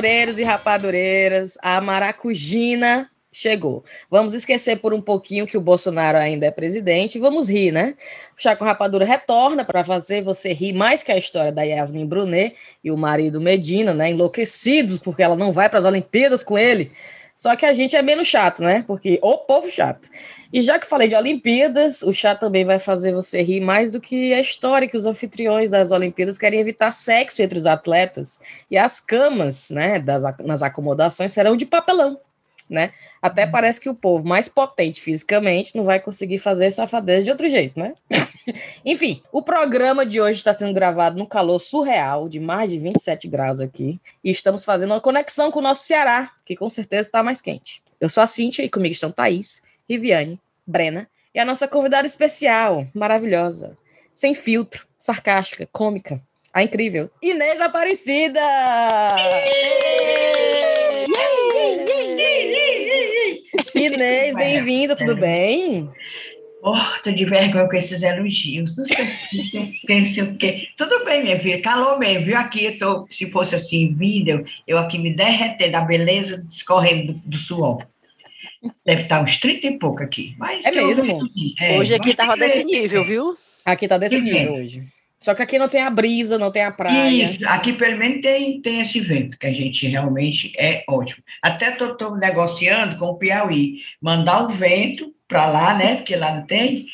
rapadureiros e rapadureiras, a Maracujina chegou. Vamos esquecer por um pouquinho que o Bolsonaro ainda é presidente e vamos rir, né? O Chá com Rapadura retorna para fazer você rir mais que a história da Yasmin Brunet e o marido Medina, né? Enlouquecidos porque ela não vai para as Olimpíadas com ele. Só que a gente é menos chato, né? Porque o povo chato. E já que falei de Olimpíadas, o chá também vai fazer você rir mais do que a história que os anfitriões das Olimpíadas querem evitar sexo entre os atletas. E as camas, né, das, nas acomodações serão de papelão, né? Até uhum. parece que o povo mais potente fisicamente não vai conseguir fazer safadeza de outro jeito, né? Enfim, o programa de hoje está sendo gravado no calor surreal de mais de 27 graus aqui. E estamos fazendo uma conexão com o nosso Ceará, que com certeza está mais quente. Eu sou a Cíntia e comigo estão Thaís Riviane, Brena e a nossa convidada especial, maravilhosa, sem filtro, sarcástica, cômica, a incrível Inês Aparecida! Inês, bem-vinda, tudo bem? Morta de vergonha com esses elogios. Não sei, não sei, o quê. Tudo bem, minha filha, calou mesmo, viu? Aqui, eu tô, se fosse assim, vídeo, eu aqui me derreter da beleza escorrendo do, do suor. Deve estar uns 30 e pouco aqui. Mas é mesmo? É, hoje aqui estava desse nível, viu? Aqui está desse nível hoje. Só que aqui não tem a brisa, não tem a praia. Isso, aqui pelo menos tem, tem esse vento, que a gente realmente é ótimo. Até estou negociando com o Piauí, mandar o vento para lá, né? Porque lá não tem.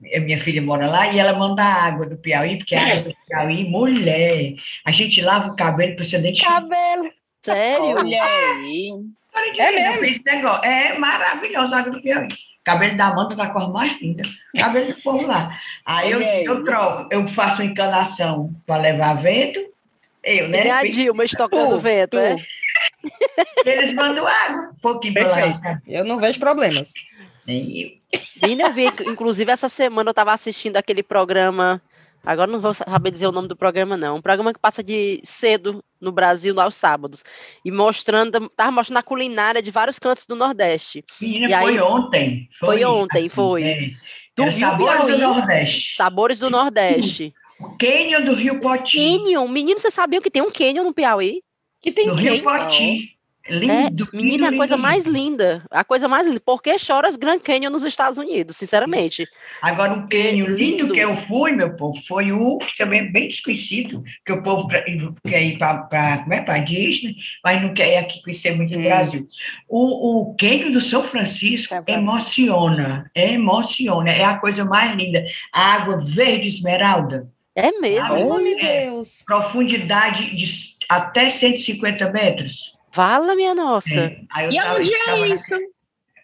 Minha filha mora lá e ela manda a água do Piauí, porque a água do Piauí, mulher, a gente lava o cabelo, precisa de Cabelo. Sério? Olha aí. É mesmo? Negócio. É maravilhoso a água do Piauí. Cabelo da manta da cor mais linda. Cabelo do povo lá. Aí eu, eu troco, eu faço uma encanação para levar vento. Eu, né? E a Dilma estocando vento, é? Eles mandam água, um pouquinho para lá. Eu não vejo problemas. Nem eu. eu vi, inclusive, essa semana eu estava assistindo aquele programa Agora não vou saber dizer o nome do programa, não. Um programa que passa de cedo no Brasil, aos sábados. E mostrando, tava mostrando a culinária de vários cantos do Nordeste. Menina, e foi aí, ontem. Foi, foi ontem, assim, foi. É. Do Sabores Piauí, do Nordeste. Sabores do Nordeste. O Canyon do Rio Poti. Canyon. Menino, você sabia que tem um Canyon no Piauí? Que tem no Rio Poti. Lindo, é, menina, lindo, a coisa lindo. mais linda. A coisa mais linda. Por que choras Grand Canyon nos Estados Unidos, sinceramente? Agora, um canyon lindo, lindo que eu fui, meu povo, foi o que também é bem desconhecido, que o povo quer ir para é, Disney, mas não quer ir aqui conhecer muito o hum. Brasil. O, o canyon do São Francisco é emociona, emociona. É a coisa mais linda. A água verde esmeralda. É mesmo? Oh, meu Deus. Profundidade de até 150 metros. Fala, minha nossa. É. E onde é isso?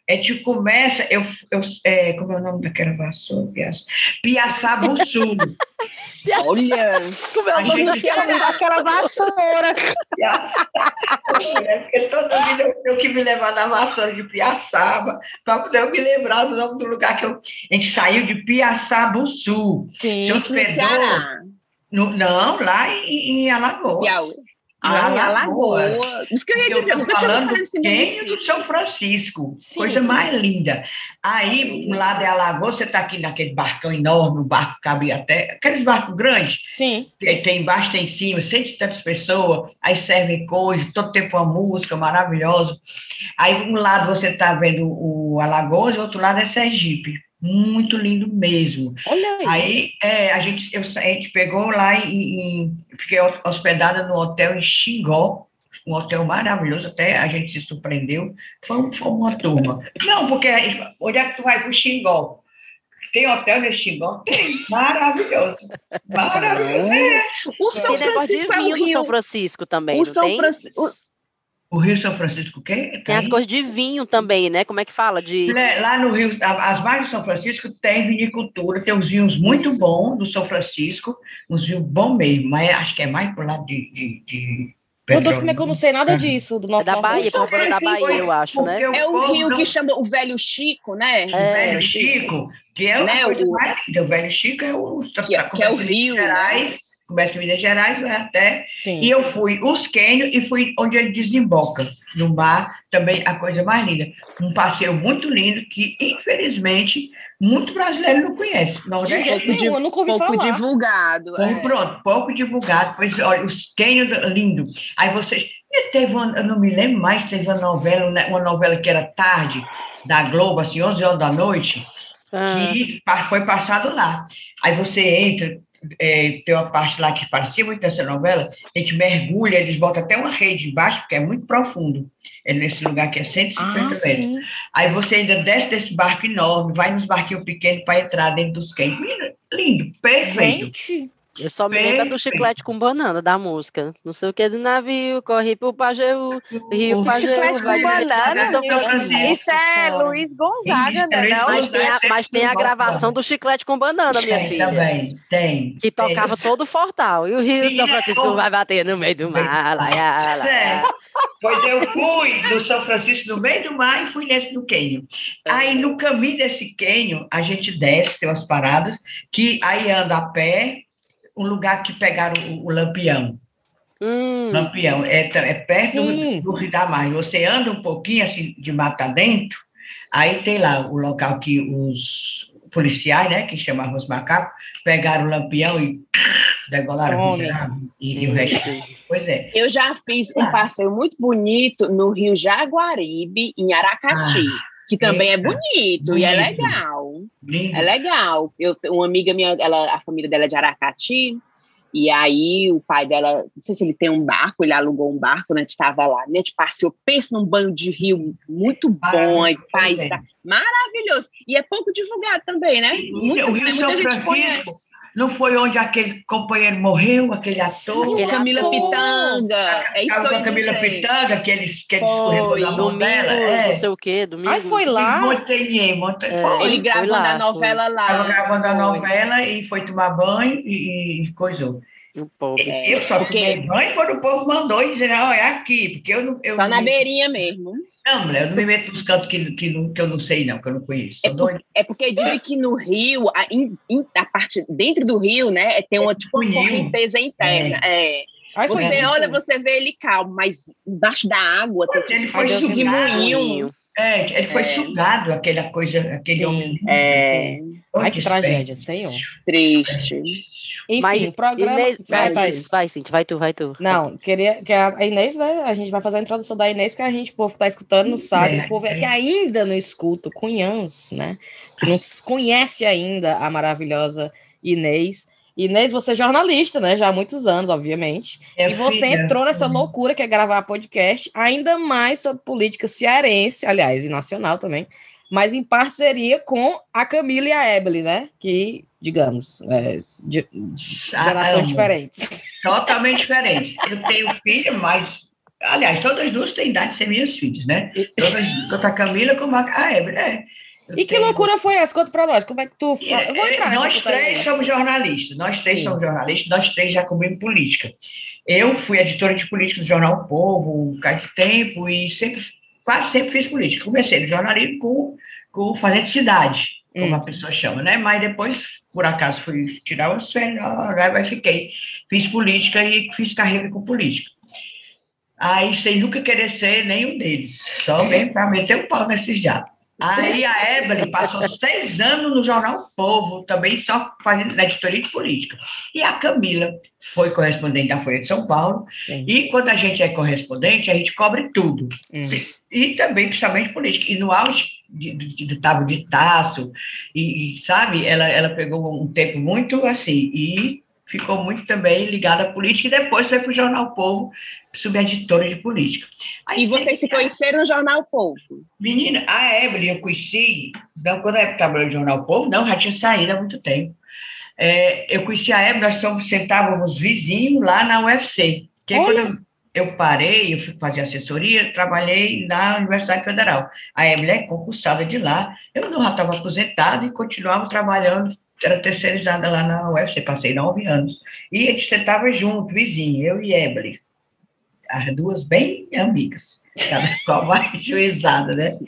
A gente começa, eu, eu, é, como é o nome daquela vassoura? Piaçabuçu. Olha, como é o nome gente... daquela vassoura? é porque toda vida eu tenho que me levar na vassoura de Piaçaba, para poder me lembrar do nome do lugar que eu... A gente saiu de Piaçabuçu. Sim, se hospedou, no, não, lá em, em Alagoas. Piauí. Ah, em Alagoas. Isso que eu ia dizer, eu nunca falando tinha do São Francisco, Sim. coisa mais linda. Aí, lá de Alagoas, você está aqui naquele barcão enorme, o barco cabe até, aqueles barcos grandes. Sim. Tem embaixo, tem em cima, cento e tantas pessoas, aí servem coisas, todo tempo uma música maravilhosa. Aí, um lado você está vendo o Alagoas, o outro lado é Sergipe muito lindo mesmo. Olha aí. Aí é, a, gente, eu, a gente pegou lá e, fiquei hospedada no hotel em Xingó, um hotel maravilhoso, até a gente se surpreendeu. Foi, foi uma turma. Não, porque onde é que tu vai para o Xingó? Tem hotel no Xingó? Tem, maravilhoso. Maravilhoso. É. O São Francisco é o Rio. São Francisco também, o São Francisco, o Rio São Francisco o quê? Tem, tem as coisas de vinho também, né? Como é que fala? De... Lá no Rio, as margens de São Francisco tem vinicultura, tem uns vinhos muito Isso. bons do São Francisco, uns vinhos bons mesmo, mas acho que é mais pro lado de, de, de meu Deus, como é que eu não sei nada disso do nosso é da Bahia, São da Bahia, eu acho, né? É o rio não... que chama o Velho Chico, né? É. O Velho Chico, que é né? o, o Velho Chico é o que, é, que é o rio, Gerais, começa em Minas Gerais, vai até. Sim. E eu fui os Quênios e fui onde ele desemboca, no mar, também a coisa mais linda. Um passeio muito lindo que, infelizmente, muito brasileiro não conhece. Não, de é pouco, de, pouco falar. divulgado. é. Pronto, pouco divulgado. Pois olha, os Quênios lindo. Aí vocês teve uma, eu não me lembro mais, teve uma novela, né, uma novela que era tarde, da Globo, assim, 11 horas da noite, ah. que foi passado lá. Aí você entra, é, tem uma parte lá que parecia muito essa novela, a gente mergulha, eles botam até uma rede embaixo, porque é muito profundo. É nesse lugar que é 150 ah, metros. Sim. Aí você ainda desce desse barco enorme, vai nos barquinhos pequenos para entrar dentro dos quentes. Lindo, perfeito. Gente. Eu só me lembro do chiclete com banana da música. Não sei o que do navio, corre pro Pajeú, rio Pajeú. Chiclete com banana, isso é Luiz Gonzaga, né? Mas tem, a, mas tem a gravação do chiclete com banana, minha tem, filha. Também, tem. Que tocava tem. todo o Fortal. E o Rio São Francisco vai bater no meio do mar. Lá, lá, lá. É. Pois eu fui no São Francisco no meio do mar e fui nesse do Quênio. Aí no caminho desse Quênio, a gente desce, tem umas paradas, que aí anda a pé um lugar que pegaram o, o Lampião. Hum. Lampião, é, é perto do, do Rio da Margem. Você anda um pouquinho assim de mata dentro, aí tem lá o local que os policiais, né, que chamavam os macacos, pegaram o Lampião e degolaram e, e o resto. Pois é. Eu já fiz um passeio muito bonito no Rio Jaguaribe, em Aracati. Ah que também é bonito, bonito, e é legal. Lindo. É legal. Eu, uma amiga minha, ela, a família dela é de Aracati, e aí o pai dela, não sei se ele tem um barco, ele alugou um barco, né? A gente estava lá, né? A gente passeou, pensa num banho de rio muito bom, e pai, é. tá maravilhoso. E é pouco divulgado também, né? Muito, o Rio São Francisco não foi onde aquele companheiro morreu, aquele ator? Sim, Camila ator. Pitanga. É isso que Camila Pitanga, que eles, que eles escorregou mão dela. É. Não sei o quê, domingo. Aí foi lá. Montanhê, Montanhê. É, ele gravando lá, a novela foi. lá. Estava gravando a novela e foi tomar banho e, e coisou. O povo. Eu só porque... tomei banho quando o povo mandou e dizer, não, é aqui, porque eu não. Eu só não... na beirinha mesmo. Não, mulher, eu não me meto nos cantos que, que, que eu não sei, não, que eu não conheço. É, por, é porque dizem que no Rio, a, in, a parte dentro do Rio, né, tem uma, é tipo, uma correnteza interna. É. é. Ai, você olha, você vê ele calmo, mas embaixo da água tem ele foi de moinho. É, ele foi é. sugado, aquela coisa, aquele homem. É. Ai, que tragédia, senhor. Triste. Enfim, Mas, programa... Inês, vai, vai, vai, Cintia, vai tu, vai tu. Não, queria que a Inês, né, a gente vai fazer a introdução da Inês, que a gente, o povo que tá escutando, não sabe, é, o povo é. que ainda não escuta, cunhãs, né, que não conhece ainda a maravilhosa Inês. Inês, você é jornalista, né? Já há muitos anos, obviamente. É e você filha. entrou nessa uhum. loucura que é gravar podcast, ainda mais sobre política cearense, aliás, e nacional também, mas em parceria com a Camila e a Ebele, né? Que, digamos, é, de, gerações diferentes. Totalmente diferentes. Eu tenho filho, mas. Aliás, todas duas têm idade de ser minhas filhas, né? Todas, tanto a Camila como a Ebele. É. E que loucura foi essa? Conta para nós, como é que tu... É, vou entrar nós três somos jornalistas, nós três Sim. somos jornalistas, nós três já cobrimos política. Eu fui editora de política do Jornal Povo, um bocado de tempo, e sempre, quase sempre fiz política. Comecei no jornalismo com, com Fazendo Cidade, como hum. a pessoa chama, né? Mas depois, por acaso, fui tirar umas férias, aí fiquei. Fiz política e fiz carreira com política. Aí, sem nunca querer ser nenhum deles, só vem para meter o pau nesses diabos. Aí a Evelyn passou seis anos no Jornal Povo, também só fazendo na editoria de política. E a Camila foi correspondente da Folha de São Paulo. Sim. E quando a gente é correspondente, a gente cobre tudo. Hum. E também, principalmente política. E no auge de, de, de, de, de Taço, e, e, sabe, ela, ela pegou um tempo muito assim. E ficou muito também ligada à política e depois foi para o Jornal Povo, subeditora de política. Aí, e vocês se conheceram no Jornal Povo? Menina, a Evelyn eu conheci, não, quando eu trabalhei no Jornal Povo, não, já tinha saído há muito tempo. É, eu conheci a Evelyn, nós somos, sentávamos vizinhos lá na UFC. Que quando eu, eu, parei, eu fui fazer assessoria, trabalhei na Universidade Federal. A Evelyn é concursada de lá, eu não já estava aposentado e continuava trabalhando era terceirizada lá na UFC, passei nove anos. E a gente sentava junto, vizinho, eu e Evelyn. As duas bem amigas, cada qual mais juizada, né?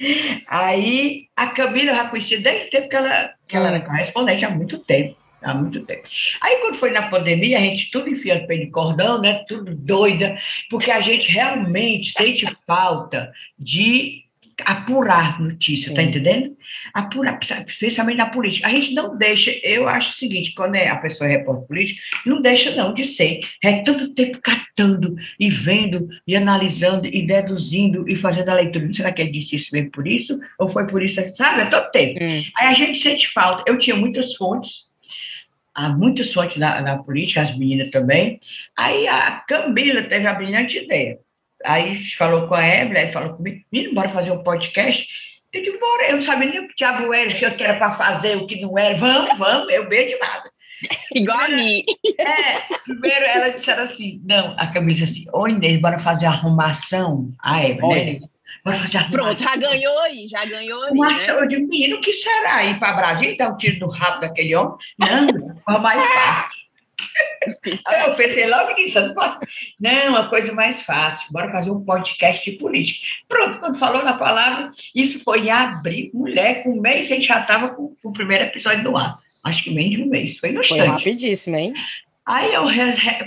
Aí a Camila eu já conhecia desde o tempo que ela, que ela era hum. correspondente, há muito tempo. Há muito tempo. Aí, quando foi na pandemia, a gente tudo enfiando pé de cordão, né? Tudo doida, porque a gente realmente sente falta de apurar notícia, tá Sim. tá entendendo? Apurar, especialmente na política. A gente não deixa, eu acho o seguinte, quando é a pessoa é repórter político, não deixa não de ser. É tanto tempo catando e vendo e analisando e deduzindo e fazendo a leitura. Será que ele disse isso mesmo por isso? Ou foi por isso? Sabe? É todo tempo. Hum. Aí a gente sente falta. Eu tinha muitas fontes, há muitas fontes na, na política, as meninas também. Aí a Camila teve a brilhante ideia Aí falou com a Evelyn, falou comigo, menino, bora fazer um podcast? Eu disse, bora, eu não sabia nem o que diabo era, o que eu era para fazer, o que não era. Vamos, vamos, eu bem animada. Igual a mim. É, primeiro ela disse assim, não, a Camila disse assim, ô Inês, bora fazer arrumação. A Evelyn, né? Bora fazer arrumação. Pronto, já ganhou aí, já ganhou aí. Mas né? eu digo, menino, o que será? Ir para Brasília dar um tiro no rabo daquele homem? Não, foi mais fácil. Eu pensei logo nisso, não posso. Não, uma coisa mais fácil, bora fazer um podcast de política. Pronto, quando falou na palavra, isso foi em abril, mulher, com um mês a gente já estava com, com, o primeiro episódio no ar. Acho que menos de um mês, foi no instante. Foi rapidíssimo, hein? Aí eu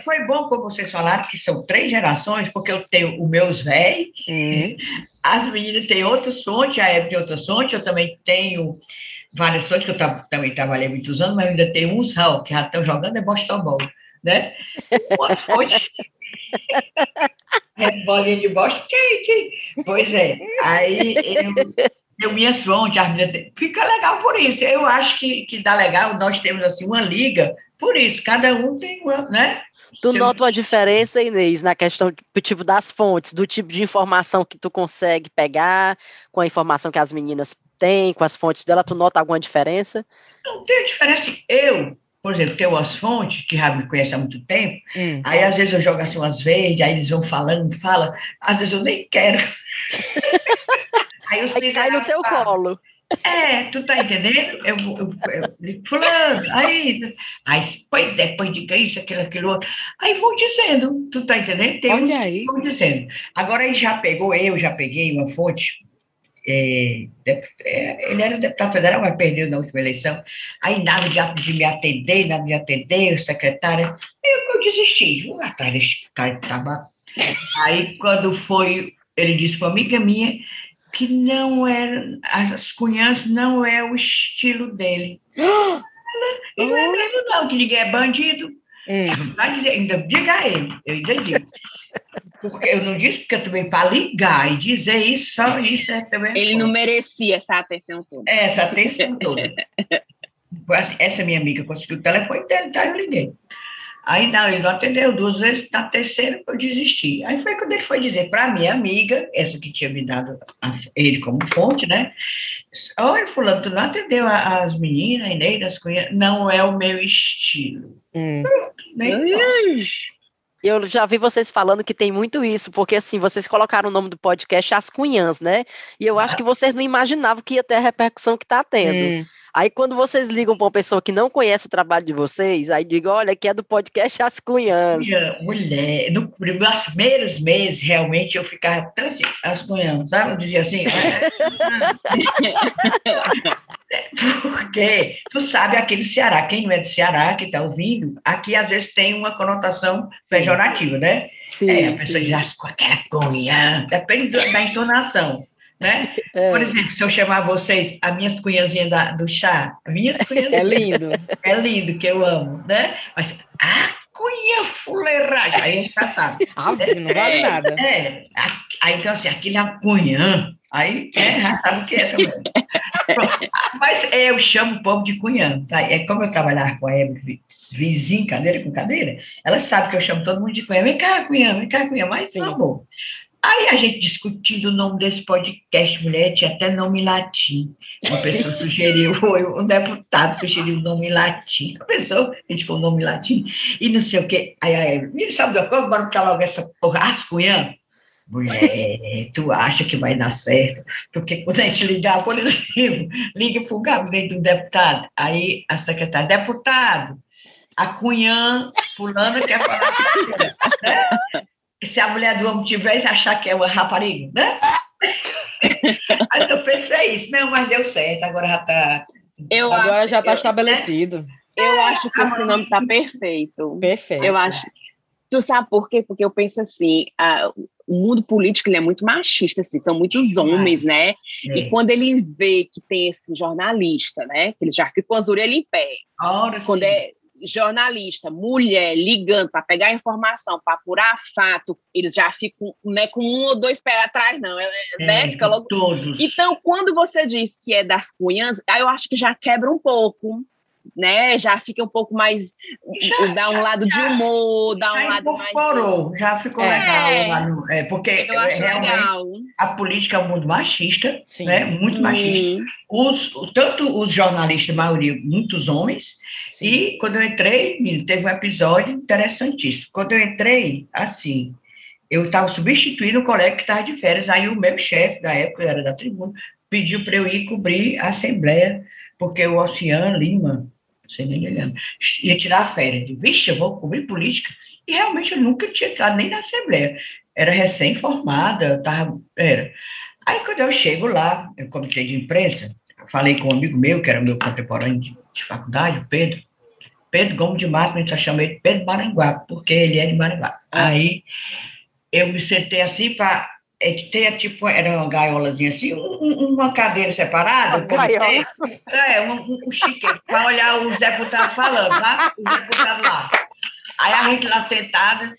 foi bom como vocês falaram que são três gerações, porque eu tenho os meus velhos, uhum. as meninas têm outros fontes, a Eva tem outras fontes, eu também tenho várias fontes, que eu também trabalhei muitos anos, mas ainda tem uns que já estão jogando é Boston Ball, né? Umas fontes. é, bolinha de Boston, tchim, tchim. Pois é, aí eu, eu minhas fontes, as minhas, fica legal por isso. Eu acho que, que dá legal, nós temos assim uma liga, por isso, cada um tem uma, né? Tu Seu... nota uma diferença, Inês, na questão do tipo das fontes, do tipo de informação que tu consegue pegar, com a informação que as meninas têm, com as fontes dela, tu nota alguma diferença? Não tem diferença. Eu, por exemplo, tenho as fontes, que já me conhece há muito tempo, hum. aí às vezes eu jogo assim umas verdes, aí eles vão falando, fala, às vezes eu nem quero. aí os aí cai no teu falam, colo. É, tu tá entendendo? Eu, eu, eu, fulano, aí, aí, pois é, põe diga isso, aquilo, aquilo outro. Aí vou dizendo, tu tá entendendo? Tem uns aí. que vão dizendo. Agora ele já pegou, eu já peguei uma fonte, é, é, ele era deputado federal, mas perdeu na última eleição. Aí nada de, de me atender, nada de atender, secretária. Eu, eu desisti, vou atrás desse cara que tava. Aí quando foi, ele disse para uma amiga minha que não era, as cunhãs não é o estilo dele. E não é mesmo, não, que ninguém é bandido. Hum. Vai dizer, ainda diga a ele, eu ainda digo. Porque eu não disse, porque também para ligar e dizer isso, só isso é também. Ele não merecia essa atenção toda. É, essa atenção toda. Assim, essa minha amiga conseguiu o telefone dele, tá? Eu liguei. Aí não, ele não atendeu duas vezes, na terceira eu desisti. Aí foi quando ele foi dizer para minha amiga, essa que tinha me dado a, ele como fonte, né? Olha, fulano, tu não atendeu as meninas, Inês, as cunhas, não é o meu estilo. Hum. Nem eu já vi vocês falando que tem muito isso, porque assim, vocês colocaram o nome do podcast As Cunhãs, né? E eu acho que vocês não imaginavam que ia ter a repercussão que está tendo. Hum. Aí quando vocês ligam para uma pessoa que não conhece o trabalho de vocês, aí digo, olha, que é do podcast As Cunhãs. Mulher, no, nos primeiros meses, realmente, eu ficava tão assim, As Cunhãs, sabe? Eu dizia assim... Porque tu sabe aqui no Ceará, quem não é do Ceará, que está ouvindo, aqui às vezes tem uma conotação pejorativa, né? Sim, é, a pessoa sim. diz, ah, aquela cunhã, depende da entonação né? É. Por exemplo, se eu chamar vocês a minhas cunhazinhas da, do chá, minhas cunhazinhas. É lindo. É lindo, que eu amo, né? Mas a cunha fuleiragem, aí a gente já sabe. Ah, não vale é, nada. É, aí então assim, aquele é a cunhã, aí é, já sabe o que é também. Mas eu chamo o povo de cunhã, tá? É como eu trabalhar com a Evelyn, vizinho, cadeira com cadeira, ela sabe que eu chamo todo mundo de cunhã. Vem cá, cunhã, vem cá, cunhã, mas, Sim. amor, Aí a gente discutindo o nome desse podcast, mulher, tinha até nome latim. Uma pessoa sugeriu, um deputado sugeriu o nome latim. A pessoa, a gente o nome latim, e não sei o quê. Aí a Evelyn, sabe da coisa? Bora botar logo essa porra, ascunhando. Mulher, tu acha que vai dar certo? Porque quando a gente ligar, por exemplo, liga para o gabinete do deputado, aí a secretária, deputado, a Cunhã, fulano quer falar com você, né? Se a mulher do homem tivesse achar que é uma rapariga, né? Aí eu pensei isso, não, mas deu certo, agora já está. Agora acho, já está estabelecido. Eu é, acho que esse nome está perfeito. Perfeito. Eu acho. Tu sabe por quê? Porque eu penso assim, a, o mundo político ele é muito machista, assim, são muitos homens, né? É. E quando ele vê que tem esse jornalista, né? Que ele já fica com as orelhas em pé. Ora, quando sim. é jornalista, mulher ligando para pegar informação, para apurar fato, eles já ficam né, com um ou dois pés atrás, não, é, é né? Fica logo... Todos. Então, quando você diz que é das cunhas, aí eu acho que já quebra um pouco né? Já fica um pouco mais. Já, dá um já, lado já, de humor, dá um lado mais. Já ficou é. legal. No, é, porque realmente legal. a política é um mundo machista, Sim. né? Muito machista. Hum. Os, tanto os jornalistas, a maioria, muitos homens. Sim. E quando eu entrei, teve um episódio interessantíssimo. Quando eu entrei, assim, eu estava substituindo o colega que estava de férias. Aí o meu chefe, da época, era da tribuna, pediu para eu ir cobrir a Assembleia, porque o Oceano Lima, sei nem olhando, ia tirar férias. Vixe, eu vou cobrir política. E realmente eu nunca tinha entrado nem na Assembleia. Era recém-formada, tava, era. Aí quando eu chego lá, no comitê de imprensa, falei com um amigo meu, que era meu contemporâneo de, de faculdade, o Pedro, Pedro Gomes de Mato, a gente só chama ele Pedro Maranguá, porque ele é de Maranguá. Ah. Aí eu me sentei assim para é tinha tipo, era uma gaiolazinha assim, um, uma cadeira separada. Uma gaiola. É, um, um, chiqueiro, para olhar os deputados falando, tá? Os deputados lá. Aí a gente lá sentada,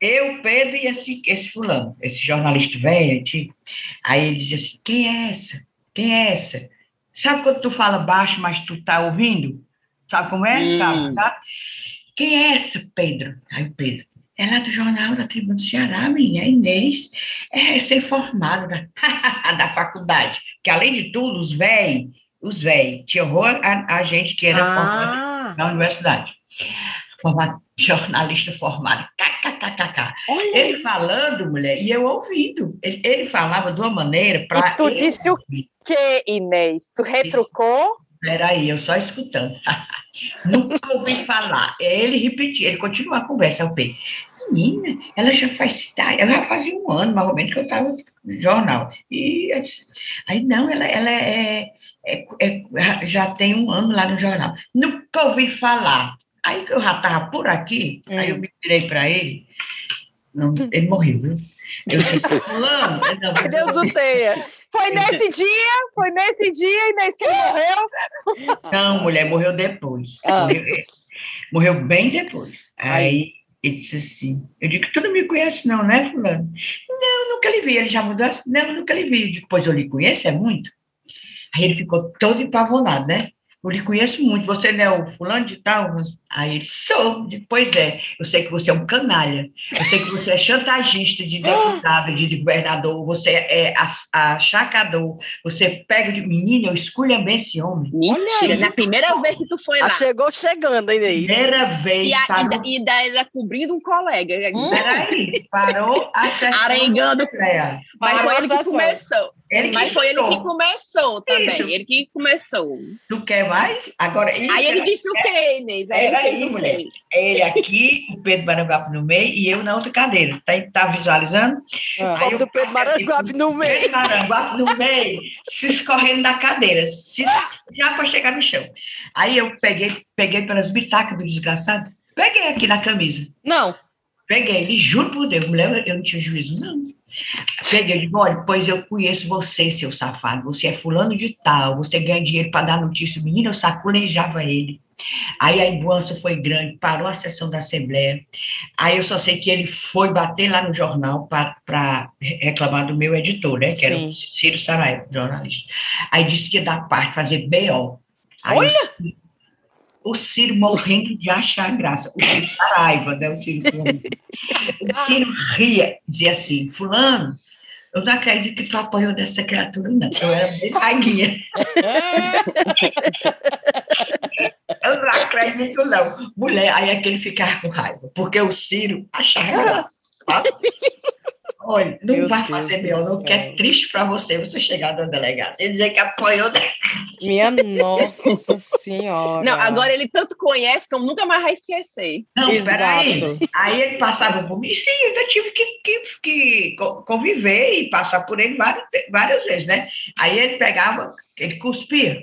eu, Pedro e esse, esse fulano, esse jornalista velho, aí ele dizia assim, quem é essa? Quem é essa? Sabe quando tu fala baixo, mas tu tá ouvindo? Sabe como é? Hum. Sabe, sabe? Quem é essa, Pedro? Aí o Pedro, é lá do jornal da Tribuna do Ceará, minha Inês, é recém-formada da, da faculdade. Que, além de tudo, os velhos, os velhos, tinha horror a, a, gente que era ah. formada na universidade. Formado, jornalista formado, kkkk. Ele falando, mulher, e eu ouvindo. Ele, ele falava de uma maneira para. Tu disse ouvir. o quê, Inês? Tu retrucou? Peraí, eu só escutando. Nunca ouvi falar. Ele repetia, ele continua a conversa, o P menina, ela já faz cidade, ela já fazia um ano, mais ou menos, que eu estava no jornal. E disse, aí, não, ela, ela é, é, é, já tem um ano lá no jornal. Nunca ouvi falar. Aí que eu já estava por aqui, hum. aí eu me virei para ele, não, ele morreu, viu? Eu disse, fulano, Deus o tenha. Foi nesse dia, foi nesse dia, Inês, que ele morreu? Não, mulher, morreu depois. Ah. Morreu, morreu, bem depois. Aí ele disse assim, eu digo, tu não me conhece não, né, fulano? Não, nunca lhe vi. Ele já mudou assim, não, nunca lhe vi. Eu digo, pois eu lhe conheço, é muito. Aí ele ficou todo empavonado, né? Eu lhe conheço muito, você não é o fulano de tal? Aí ele, sou. Pois é, eu sei que você é um canalha, eu sei que você é chantagista de deputado, de governador, você é achacador, você pega de menina, eu escolho bem esse homem. Mentira, na primeira vez que tu foi ah, lá. chegou chegando ainda aí. Primeira vez. E, a, parou... e, daí cobrindo um colega. Hum. Peraí, parou a Arengando. Mas foi ele que começou. Ele Mas foi ele que começou também, isso. ele que começou. Tu quer mais? Agora, Aí ele disse o quê, Inês? Aí era isso, mulher. Ele aqui, o Pedro Maranguape no meio e eu na outra cadeira. Tá, tá visualizando? Ah, Aí o Pedro Maranguape no meio. Pedro Maranguape no meio, se escorrendo da cadeira, se, já para chegar no chão. Aí eu peguei, peguei pelas bitacas do desgraçado, peguei aqui na camisa. Não. Peguei, ele juro por Deus, mulher, eu não tinha juízo, não. Peguei de olha, pois eu conheço você, seu safado. Você é fulano de tal, você ganha dinheiro para dar notícia. Menino, eu saculejava ele. Aí a embuança foi grande, parou a sessão da Assembleia. Aí eu só sei que ele foi bater lá no jornal para reclamar do meu editor, né? Que Sim. era o Ciro Saraiva, jornalista. Aí disse que ia dar parte, fazer BO. Aí, Olha! O Ciro morrendo de achar graça. O Ciro Saraiva, né? O Ciro, o Ciro ria, dizia assim, fulano, eu não acredito que tu apanhou dessa criatura, não. Eu era bem vaguinha. eu não acredito, não. Mulher, aí é que ele ficava com raiva, porque o Ciro achava graça. Olha, não Meu vai Deus fazer meu, não, que é triste para você você chegar no delegado e dizer que apoiou. Minha nossa senhora. Não, agora ele tanto conhece como nunca mais vai esquecer. Não, Exato. peraí. Aí ele passava por mim, sim, eu tive que, que, que conviver e passar por ele várias, várias vezes, né? Aí ele pegava, ele cuspia.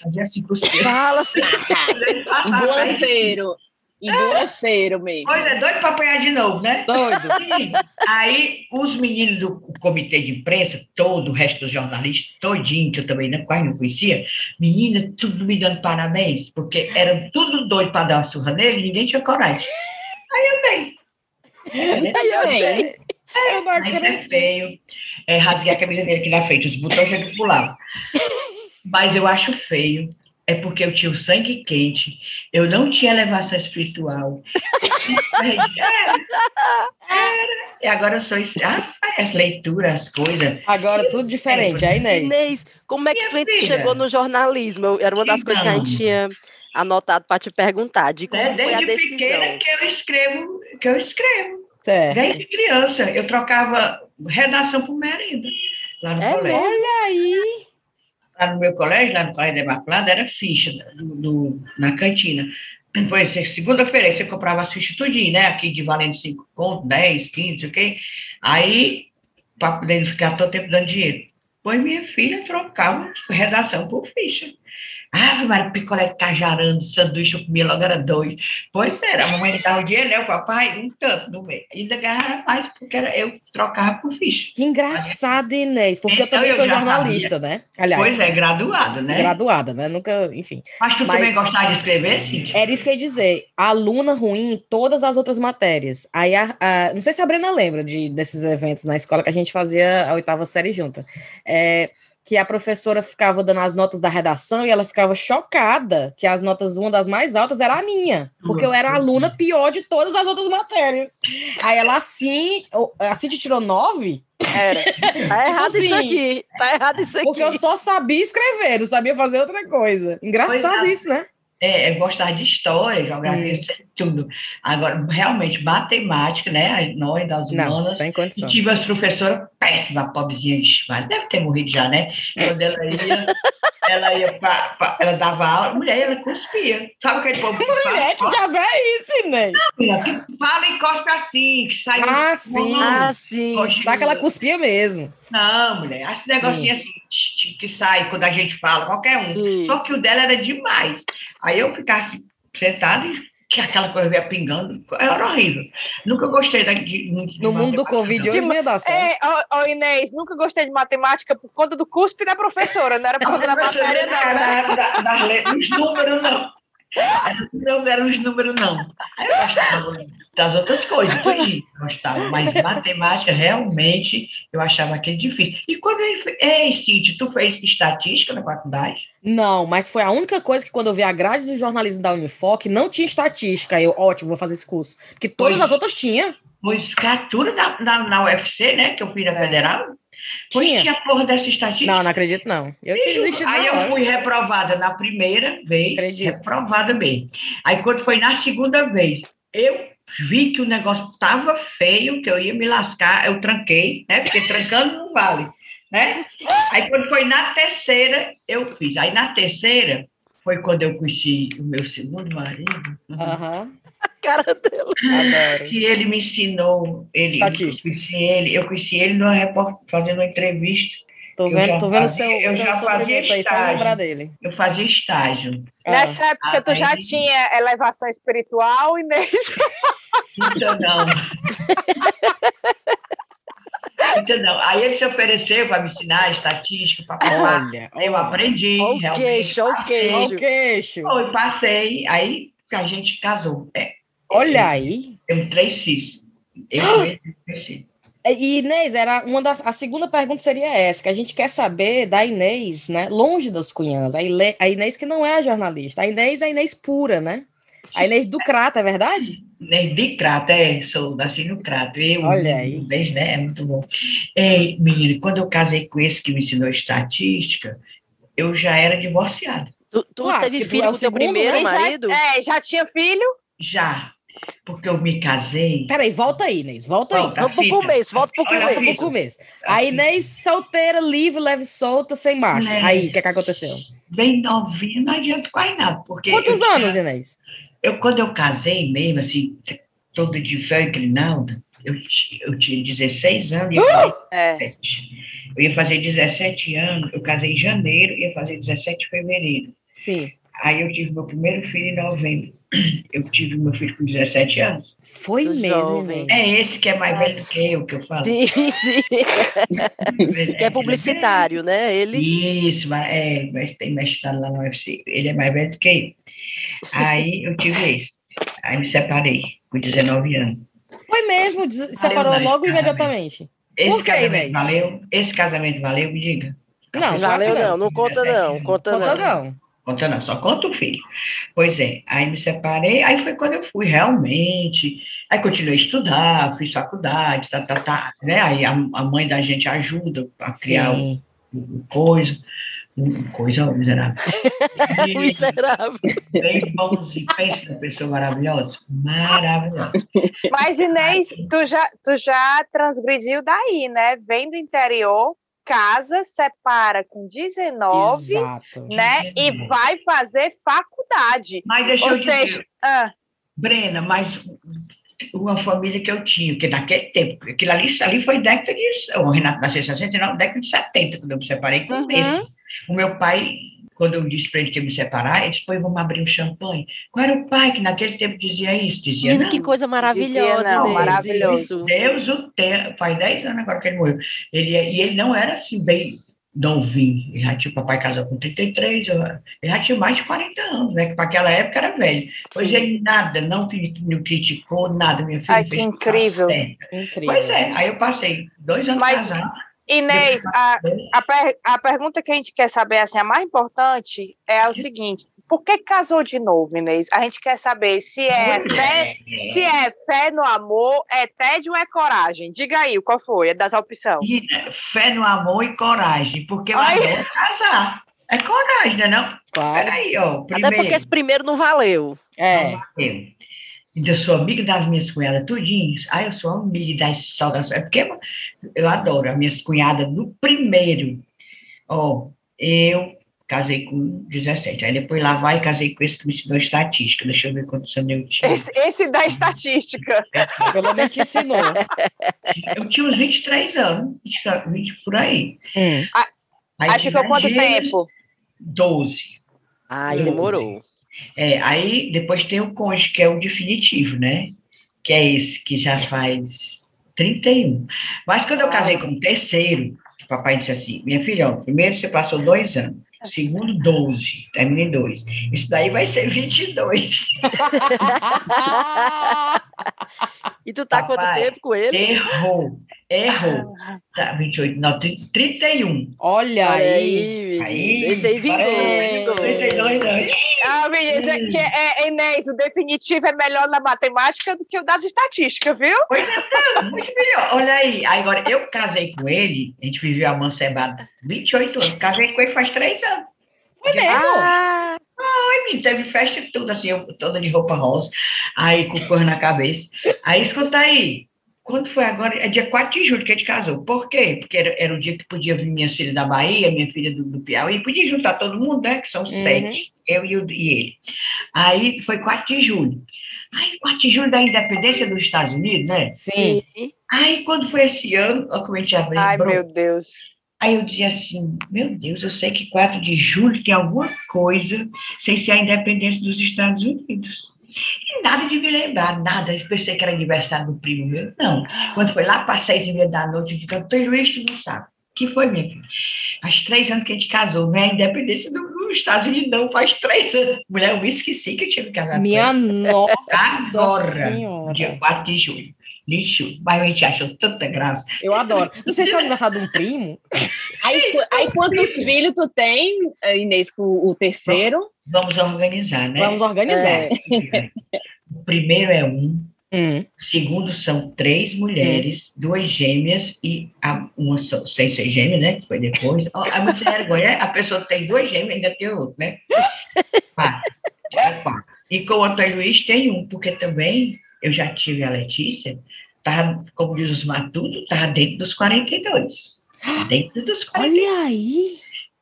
Fazia assim, cuspia. Fala, Grosseiro. Endureceram mesmo. Pois é, doido para apanhar de novo, né? Doido. Sim. Aí os meninos do comitê de imprensa, todo o resto dos jornalistas, todinho, que eu também não, quase não conhecia, menina, tudo me dando parabéns, porque era tudo doido para dar uma surra nele e ninguém tinha coragem. Aí eu dei. Aí eu dei. É, mas é feio. É, rasguei a camisa dele aqui na frente, os botões sempre pulavam. Mas eu acho feio é porque eu tinha o sangue quente, eu não tinha elevação espiritual. era, era. E agora eu sou. Ah, as leituras, as coisas. Agora tudo diferente, aí, Inês. Inês, como é que tu chegou no jornalismo? Era uma das coisas que a gente tinha anotado para te perguntar, de como é, foi a decisão. Desde pequena que eu escrevo, que eu escrevo. Certo. Desde criança, eu trocava redação por merenda. Lá no é colégio. Olha aí! Lá no meu colégio, lá no Colégio Imaculada, era ficha do, do, na cantina. Foi segunda-feira, você comprava as fichas tudinho, né? Aqui de valendo 5 contos, 10, 15, ok? Aí, para poder ficar todo tempo dando dinheiro. Pois minha filha trocava redação por ficha. Ah, mas picolé cajarando, sanduíche, eu comia logo, era dois. Pois era, a mamãe dava o dinheiro, né? O papai, um tanto no meio. Ainda ganhava mais, porque era, eu trocava por ficha. Que engraçado, Inês, porque então, eu também eu sou jornalista, sabia. né? Aliás. Pois é, graduada, né? Graduada, né? Nunca, enfim. Mas tu mas, também gostava de escrever, Cíntia? Era isso que eu ia dizer. Aluna ruim em todas as outras matérias. Aí, a, a, não sei se a Brena lembra de, desses eventos na escola que a gente fazia a oitava série junta. É que a professora ficava dando as notas da redação e ela ficava chocada que as notas, uma das mais altas era a minha, porque eu era a aluna pior de todas as outras matérias. Aí ela assim, assim te tirou nove? Era. Tá errado assim, isso aqui. Tá errado isso aqui. Porque eu só sabia escrever, não sabia fazer outra coisa. Engraçado é. isso, né? é, é gostar de história, geografia, hum. Tudo. Agora, realmente, matemática, né? Nós das humanas. Não, sem condição. Tive as professoras péssimas, pobrezinha de deve ter morrido já, né? Quando ela ia, ela ia pra, pra, ela dava aula, mulher, ela cuspia. Sabe aquele povo que Mulher, que diabo é isso, Inês? Não, que fala e cospe assim, que sai... Ah, sim, ah, sim. Dá aquela cuspia mesmo. Não, mulher, esse negocinho assim, que sai quando a gente fala, qualquer um. Só que o dela era demais. Aí eu ficasse sentada e que aquela coisa ia pingando, era horrível. Nunca gostei de, de No mundo do Covid, hoje não ia dar certo. É, ó, Inês, nunca gostei de matemática por conta do cuspe da professora, não era por conta da matéria, não. Da, da, da, dos números, não. Não eram os números, não. Eu gostava das outras coisas, tudinho, gostava. Mas matemática, realmente, eu achava aquele difícil. E quando ele foi... Ei, Cintia, tu fez estatística na faculdade? Não, mas foi a única coisa que quando eu vi a grade do jornalismo da Unifoc, não tinha estatística. Eu, ótimo, vou fazer esse curso. Porque todas pois, as outras tinham. Pois, tudo na, na, na UFC, né, que eu fiz na é. Federal, tinha. tinha porra dessa estatística? Não, não acredito, não. Eu tinha desistido Aí eu fui reprovada na primeira vez, acredito. reprovada bem. Aí quando foi na segunda vez, eu vi que o negócio estava feio, que eu ia me lascar, eu tranquei, né? Porque trancando não vale, né? Aí quando foi na terceira, eu fiz. Aí na terceira foi quando eu conheci o meu segundo marido. Uhum cara dela. Adoro. Que ele me ensinou, ele, eu conheci ele, eu conheci ele numa report, fazendo uma entrevista. Tô vendo, tô vendo seu, eu seu já sofrimento aí, só lembrar dele. Eu fazia estágio. Ah. Nessa época ah, tu já aí... tinha elevação espiritual, Inês? Então não. Então, não. Aí ele se ofereceu para me ensinar estatística, para Olha, eu aprendi. O queixo, o queixo. O queixo. Foi, passei. Aí que a gente casou. É, Olha aí. Temos três filhos. Eu três é, E Inês, era uma das, a segunda pergunta seria essa, que a gente quer saber da Inês, né? Longe das cunhãs. A, Ile, a Inês que não é a jornalista. A Inês é a Inês pura, né? A Inês do Crato, é verdade? Inês de Crato, é, sou nasci no Crato. Eu, Olha aí. Inês, né? É muito bom. É, menina, quando eu casei com esse que me ensinou estatística, eu já era divorciada. Tu, tu claro, teve filho é com seu primeiro marido? Já, é, já tinha filho? Já. Porque eu me casei. Peraí, volta aí, Inês. Volta, volta aí. Vamos pro começo, volta pro começo. Volta pro começo. A Inês solteira, livre, leve, solta, sem macho. Né? Aí, o que, é que aconteceu? Bem novinha, não adianta quase nada. Porque Quantos anos, tinha, Inês? Eu, quando eu casei mesmo, assim, todo de velho grinalda, eu, eu tinha 16 anos e uh! é. Eu ia fazer 17 anos, eu casei em janeiro, ia fazer 17 de fevereiro. Sim. Aí eu tive meu primeiro filho em novembro. Eu tive meu filho com 17 anos. Foi mesmo, velho. É esse que é mais velho do que eu, que eu falo. Sim, sim. que é publicitário, né? Ele... Isso, é, tem mestrado lá no UFC. Ele é mais velho do que eu. Aí eu tive esse. Aí me separei com 19 anos. Foi mesmo? Separou logo imediatamente? Esse casamento valeu? Esse casamento valeu? Me diga. Não, valeu não, não conta não, conta, conta não. não. Conta não, só conta o filho. Pois é, aí me separei, aí foi quando eu fui realmente, aí continuei a estudar, fiz faculdade, tá, tá, tá, né? Aí a, a mãe da gente ajuda a criar o, o, coisa, coisa miserável. miserável. Bem bonzinho, pensa na pessoa maravilhosa, maravilhosa. Mas Inês, tu já, tu já transgrediu daí, né? Vem do interior casa, separa com 19, Exato. né? 19. E vai fazer faculdade. Mas deixa Ou eu seja, dizer, ah, Brena, mas uma família que eu tinha, que naquele tempo, aquilo ali, ali foi década de. O Renato nasceu em 69, década de 70, quando eu me separei com uhum. O meu pai quando eu disse para ele que ia me separar, ele disse, pô, vamos abrir um champanhe. Qual era o pai que naquele tempo dizia isso? Dizia, Lindo, que coisa maravilhosa, dizia, não, maravilhoso. Deus o tem, faz 10 anos agora que ele morreu. Ele, e ele não era assim bem novinho, ele já tinha, o papai casou com 33, ele já tinha mais de 40 anos, né, que para aquela época era velho. Pois ele nada, não, não criticou, nada, minha filha Ai, que incrível. incrível. Pois é, aí eu passei dois anos Mas... casado, Inês, a, a, per, a, pergunta que a gente quer saber, assim, a mais importante é o seguinte: por que casou de novo, Inês? A gente quer saber se é fé, se é fé no amor, é tédio ou é coragem. Diga aí, qual foi? É das opções. Fé no amor e coragem, porque eu Ai. adoro casar. É coragem, né? Não? Claro. Peraí, ó. Primeiro. Até porque esse primeiro não valeu. É. Não valeu. Eu sou amiga das minhas cunhadas, tudinhos. Ah, eu sou amiga das sogas. É porque eu adoro as minhas cunhadas do primeiro. Ó, eu casei com 17. Aí depois lá vai casei com esse que me ensinou estatística. Deixa eu ver quantos anos eu tinha. Esse, esse da estatística. Pelo menos te ensinou. Eu tinha uns 23 anos, 20 por aí. Hum. Aí, aí ficou quanto tempo? 12. Ai, demorou. É, aí depois tem o cônjuge, que é o definitivo, né? Que é esse que já faz 31. Mas quando eu casei com o terceiro, o papai disse assim: minha filha, ó, primeiro você passou dois anos. Segundo, 12. Termina em dois. Isso daí vai ser 22. e tu tá Papai, quanto tempo com ele? Errou. Errou. Tá, 28, não, 31. Olha aí. aí esse aí vingou. É, 32 anos. Ah, menina, que é, é, Inês, o definitivo é melhor na matemática do que o das estatísticas, viu? Pois é, tá, muito melhor. Olha aí. Agora, eu casei com ele, a gente viveu a mancebada 28 anos. Casei com ele faz 3 anos. Foi mesmo? Ah, Ai, menino, teve festa e tudo, assim, eu toda de roupa rosa, aí com cor na cabeça. Aí, escuta aí, quando foi agora? É dia 4 de julho que a gente casou. Por quê? Porque era, era o dia que podia vir minhas filhas da Bahia, minha filha do, do Piauí, podia juntar todo mundo, né? Que são uhum. sete, eu e, o, e ele. Aí foi 4 de julho. Aí, 4 de julho da independência dos Estados Unidos, né? Sim. Aí, quando foi esse ano, ó, como a gente abriu. Ai, meu Deus. Aí eu dizia assim, meu Deus, eu sei que 4 de julho tem alguma coisa sem ser a independência dos Estados Unidos. E nada de me lembrar, nada. Eu pensei que era aniversário do primo meu. Não. Quando foi lá para seis e meia da noite, eu digo, Antônio tu não sabe. que foi, minha filha? Faz três anos que a gente casou, é a independência dos do Estados Unidos, não. Faz três anos. Mulher, eu me esqueci que eu tinha me casado Minha nossa Agora, senhora. dia 4 de julho lixo, mas a gente achou tanta graça. Eu adoro. Não sei se é o aniversário de um primo. Aí, aí quantos filhos tu tem, Inês, com o terceiro? Vamos organizar, né? Vamos organizar. É. O primeiro é um, Hum. O segundo são três mulheres, hum. duas gêmeas e a, uma só, sem ser gêmea, né? Que foi depois. Oh, é muito vergonha, a pessoa tem duas gêmeas ainda tem outro, né? quatro. É quatro. E com o Antônio Luiz tem um, porque também eu já tive a Letícia, tava, como diz os matutos, estava dentro dos 42. Dentro dos 42. Olha aí!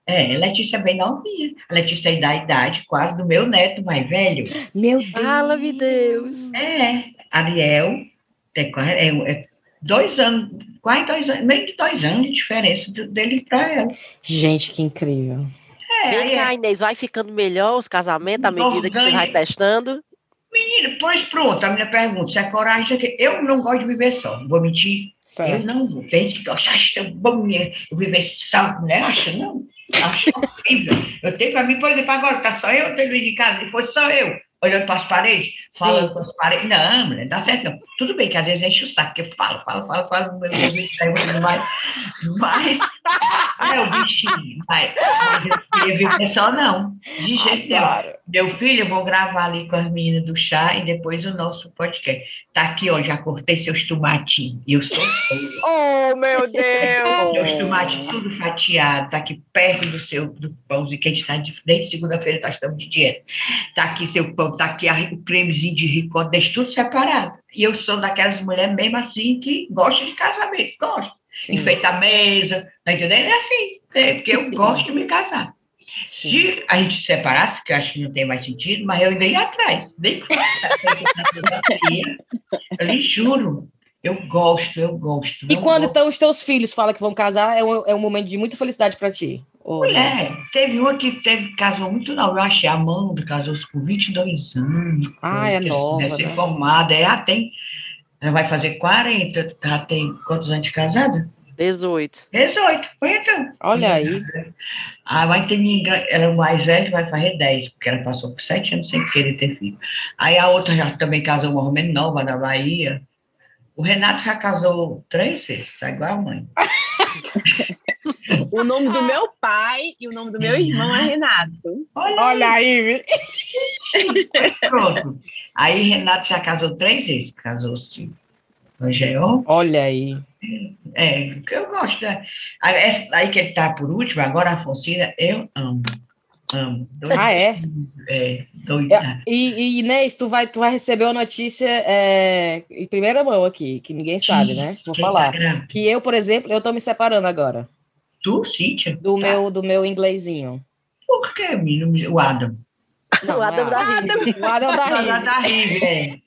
É, a Letícia é bem novinha. A Letícia é da idade quase do meu neto mais velho. Meu Deus! Fala-me Deus! É, Ariel, tem é, é, dois anos, quase dois anos, meio de dois anos de diferença dele para ela. Gente, que incrível. É, Vem cá, é... Inês, vai ficando melhor os casamentos à medida que você vai testando? Menina, pois pronto, a minha pergunta, se é coragem, eu não gosto de viver só, não vou mentir. Certo. Eu não vou, tem que acha, acha bom eu viver só, né? Acha, não. Acho horrível. Eu tenho para mim, por exemplo, agora tá só eu dentro de casa, se fosse só eu, olhando para as paredes, falando com as paredes. Não, mulher, dá certo não. Tudo bem que às vezes enche o saco, porque eu falo, falo, falo, falo, meu mas, mas é o bichinho, mas, mas eu queria ver só não, de jeito nenhum. Meu filho, eu vou gravar ali com as meninas do chá e depois o nosso podcast. Tá aqui, ó, já cortei seus tomatinhos. E eu sou. oh, meu Deus! Seus tomates tudo fatiado, tá aqui perto do seu do pãozinho que a gente tá de, desde segunda-feira, nós estamos de dieta. Tá aqui seu pão, tá aqui o cremezinho de ricota, deixa tudo separado. E eu sou daquelas mulheres mesmo assim que gosta de casamento, gosto. Enfeitar a mesa, tá entendendo? É assim, é, porque eu Sim. gosto de me casar. Se a gente se separasse, que eu acho que não tem mais sentido, mas eu ainda ia atrás. Nem eu lhe juro. Eu gosto, eu gosto. E quando gosto. então os teus filhos falam que vão casar, é um, é um momento de muita felicidade para ti? Mulher, teve uma que teve, casou muito nova. Eu achei a Amanda, casou-se com 22 anos. Ah, é nova. Né? formada. Ela tem. Ela vai fazer 40. Ela tem quantos anos de casada? 18. 18, então. Olha aí. A mãe tem ela é mais velha, vai fazer 10, porque ela passou por 7 anos sem querer ter filho. Aí a outra já também casou uma romena nova na Bahia. O Renato já casou três vezes, tá igual a mãe. o nome do meu pai e o nome do meu irmão é Renato. Olha, Olha aí. aí. Pronto. Aí Renato já casou três vezes, casou-se. Olha aí. É, eu gosto. É. Essa aí que ele está por último, agora a Fonsina, eu amo. Amo. Ah, é? É, doida. E, e, Inês, tu vai, tu vai receber uma notícia é, em primeira mão aqui, que ninguém sabe, né? Vou falar. Tá que eu, por exemplo, eu tô me separando agora. Tu, Cíntia? Do, tá. meu, do meu inglesinho. Por que, menino? O Adam. Não, o Adam da Rive. O Adam da Rive. é.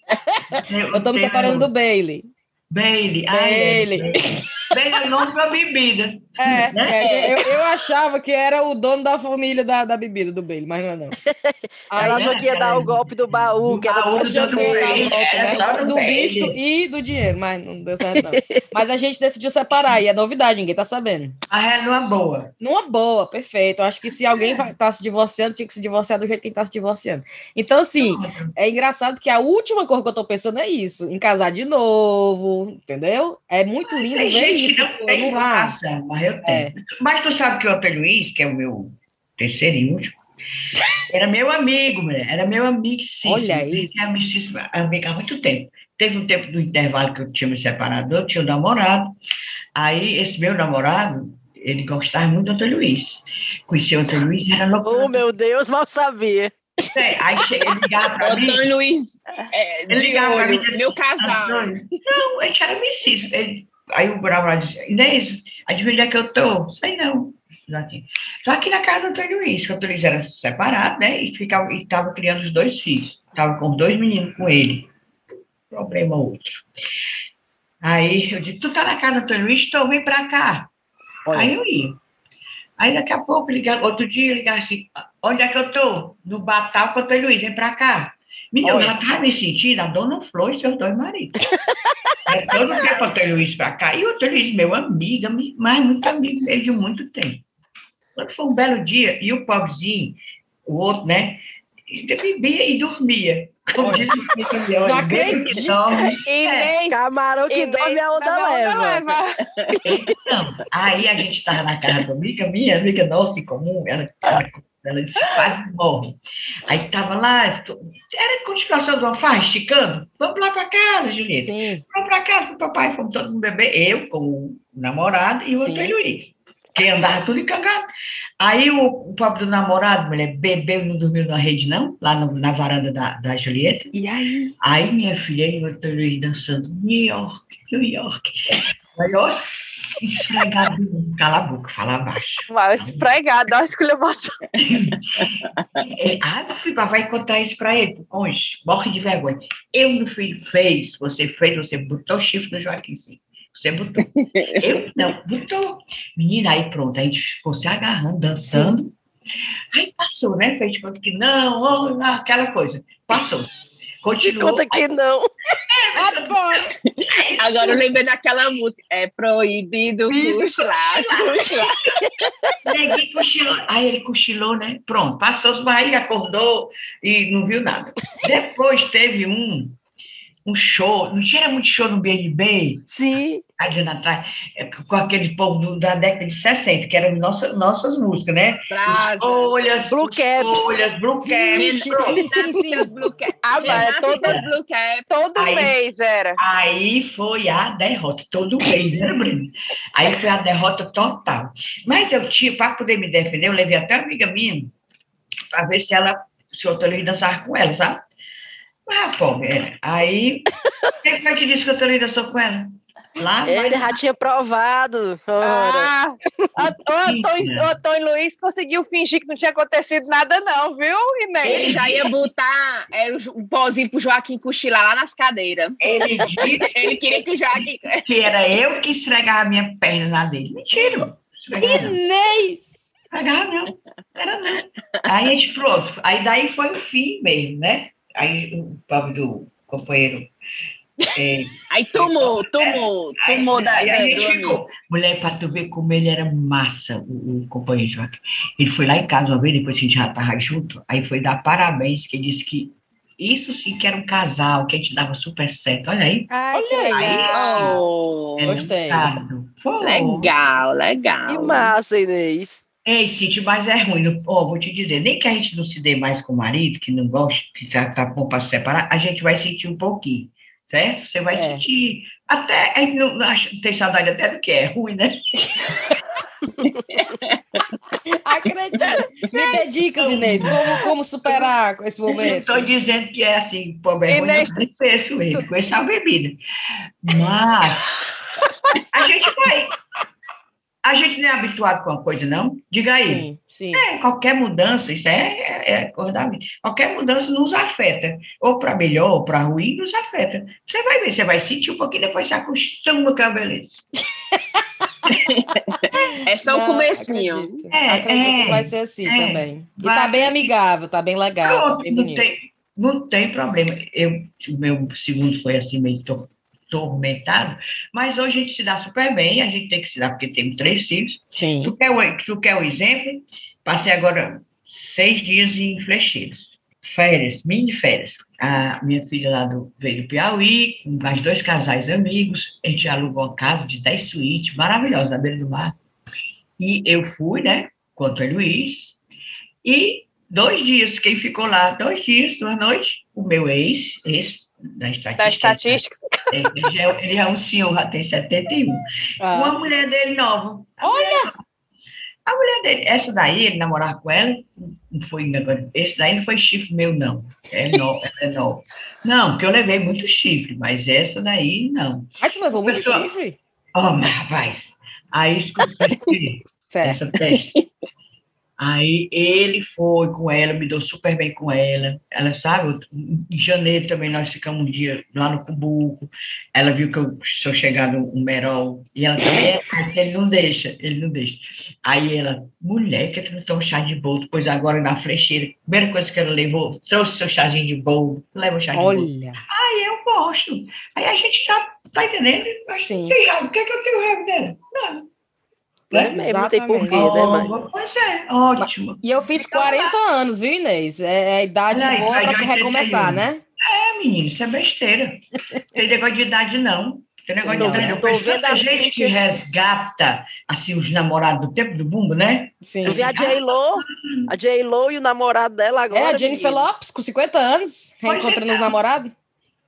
Eu tô me separando do Bailey. Bailey. Bailey. Ai. Bailey é nome da bebida. É, né? é eu, eu, achava que era o dono da família da, da bebida do Bailey, mas não é não. Aí, Ela achou que ia dar o golpe do baú, do que era baú, do, do, Bailey, né? do bicho e do dinheiro, mas não deu certo não. mas a gente decidiu separar, e é novidade, ninguém tá sabendo. Ah, é numa boa. Numa boa, perfeito. Eu acho que se alguém é. tá se divorciando, tinha que se divorciar do jeito que tá se divorciando. Então, assim, é engraçado que a última coisa que eu tô pensando é isso, em casar de novo, entendeu? É muito lindo tem ver isso. Que não tem vocação, mas eu tenho. É. Mas tu sabe que o Antônio Luiz, que é o meu terceiro e último, era meu amigo, mulher. Era meu amigo, sim. Olha aí. Amigo há muito tempo. Teve um tempo do intervalo que eu tinha me separado, eu tinha um namorado. Aí, esse meu namorado, ele gostava muito do Antônio Luiz. Conhecia o Antônio Luiz, era louco. Oh, meu Deus, mal sabia. É, aí ele ligava para mim. Antônio Luiz, é, ele ligava para mim. Meu casal. Não, a gente era missíssimo. Ele, aí o Bravo disse: Inês, adivinha onde é que eu tô? Sei não. Estou aqui na casa do Antônio Luiz, que o Antônio Luiz era separado, né? E estava criando os dois filhos. Estava com os dois meninos com ele. Problema outro. Aí eu disse: Tu tá na casa do Antônio Luiz? Estou, vem para cá. Olha. Aí eu ia. Aí daqui a pouco, ligar, outro dia, ligar assim, onde é que eu estou? No Batal com o Antônio Luiz, vem para cá. Menina, eu já estava me sentindo a Dona Flor e seus dois maridos. é todo tempo o Antônio Luiz para cá. E o Antônio Luiz, meu amigo, mas muito amigo dele de muito tempo. Quando foi um belo dia, e o pobrezinho, o outro, né, bebia e dormia. Como diz o Não acredito. E nem camarão que dorme a onda leva. Então, aí a gente estava na casa da amiga minha, amiga nossa em comum, ela, ela disse, quase morre. Aí estava lá, era continuação do alface, esticando. Vamos lá para casa, Julieta. Sim. Vamos para casa o papai, fomos todo mundo beber. Eu com o namorado e o Antônio Luiz que andava tudo encangado. Aí o, o pobre do namorado, mulher, bebeu e não dormiu na rede, não, lá no, na varanda da, da Julieta. E aí? Aí minha filha e o Luiz dançando, New York, New York. Aí, ó, esfregado, cala a boca, fala abaixo. Mas esfregado, olha que levação. É, ah, filho, vai contar isso para ele, conge, morre de vergonha. Eu não fui, fez, você fez, você botou o chifre no Joaquim, sim. Você botou. Eu não, botou. Menina, aí pronto, a gente ficou se agarrando, dançando. Sim. Aí passou, né? Fez de conta que não, oh, aquela coisa. Passou. Continuou. conta que não. Agora. Agora eu lembrei daquela música. É proibido cochilar, cochilou. Aí ele cochilou, né? Pronto, passou os barriga, acordou e não viu nada. Depois teve um um show, não tinha muito show no BNB? Sim. Adiando atrás, é, com aquele povo da década de 60, que eram nossa, nossas músicas, né? Olhas, Blue Caps. Olhas, Blue Caps. Sim, sim, sim, os Blue Caps. Ah, é, todas Blue Caps. Todo aí, mês era. Aí foi a derrota, todo mês, né, Breno? Aí foi a derrota total. Mas eu tinha, para poder me defender, eu levei até uma amiga minha, para ver se ela, se eu autorizei dançar com ela, sabe? Ah, pô, é. Aí, quem foi que disse que eu tô ligação com ela? Lá Ele já tinha provado. Ah, o Antônio, Antônio Luiz conseguiu fingir que não tinha acontecido nada, não, viu, Inês? Ele já ia botar é, o pozinho pro Joaquim cochilar lá nas cadeiras. Ele disse Ele queria que o Joaquim. Que era eu que esfregava a minha perna na dele. Mentira. Inês! Esfregava não. Era não. Aí a gente pronto. Aí daí foi o fim mesmo, né? Aí o pobre do companheiro. É, aí tomou, tomou, é, tomou aí, da. Aí a gente ficou. Mulher, para tu ver como ele era massa, o, o companheiro Joaquim. Ele foi lá em casa uma vez, depois a gente já estava junto, aí foi dar parabéns, que disse que isso sim que era um casal, que a gente dava super certo. Olha aí. Ai, Olha aí. Oh, gostei. Legal, legal. Que massa, Inês. Ei, Cíntia, mas é ruim. Oh, vou te dizer, nem que a gente não se dê mais com o marido, que não gosta, que já tá bom para se separar, a gente vai sentir um pouquinho, certo? Você vai é. sentir. Até. A gente não, tem saudade até do que é ruim, né? Acredita. Me dê dicas, Inês, como, como superar esse momento. Estou dizendo que é assim, pô, é Inês... ruim, não ele, com essa bebida. Mas a gente vai a gente não é habituado com a coisa, não? Diga aí. Sim, sim. É, qualquer mudança, isso é, é, é coisa da vida. Qualquer mudança nos afeta. Ou para melhor, ou para ruim, nos afeta. Você vai ver, você vai sentir um pouquinho, depois você acostuma com a beleza. é só o comecinho. Acredito, é, acredito é, que vai ser assim é, também. E vai, tá bem amigável, tá bem legal, tá bem bonito. Não tem, não tem problema. Eu, o meu segundo foi assim, meio tormentado, mas hoje a gente se dá super bem, a gente tem que se dar porque temos três filhos. Sim. Tu quer o, tu quer o exemplo? Passei agora seis dias em Flecheiros. Férias, mini férias. A minha filha lá do, veio do Piauí, com mais dois casais amigos, a gente alugou uma casa de dez suítes, maravilhosa, na beira do mar. E eu fui, né, com o Antônio Luiz, e dois dias, quem ficou lá, dois dias, duas noites, o meu ex, ex da estatística. Da estatística. É, ele, já, é ele é um senhor, já tem 71. Ah. Uma mulher dele nova. Olha! a mulher dele, essa daí, ele namorava com ela, não foi negócio. Esse daí não foi chifre meu, não. É novo, é novo. Não, porque eu levei muito chifre, mas essa daí, não. Ah, tu levou muito Pessoa, chifre? Oh, mas rapaz, aí escuta, essa teste. Aí ele foi com ela, me deu super bem com ela. Ela sabe, em janeiro também nós ficamos um dia lá no Cumbuco. Ela viu que eu sou chegado um merol. E ela também, ele não deixa, ele não deixa. Aí ela, mulher, que tu não toma chá de bolo? Pois agora na flecheira, primeira coisa que ela levou, trouxe seu chazinho de bolo, leva o chá de Olha. bolo. Aí eu gosto. Aí a gente já tá entendendo. Sim. O que é que eu tenho raiva dela? Nada. Né? Mesmo, não tem porquê, oh, né, mãe? Pois é, ótimo. E eu fiz 40 então, anos, viu, Inês? É, é a idade Olha, boa para recomeçar, né? É, menino, isso é besteira. tem negócio de idade, não. Tem negócio de idade, não. Tem tanta gente que resgata, assim, os namorados do tempo do bumbo, né? Sim. Eu vi a J-Lo, a J-Lo e o namorado dela agora. É, a Jennifer menino. Lopes, com 50 anos, reencontrando é, os namorados.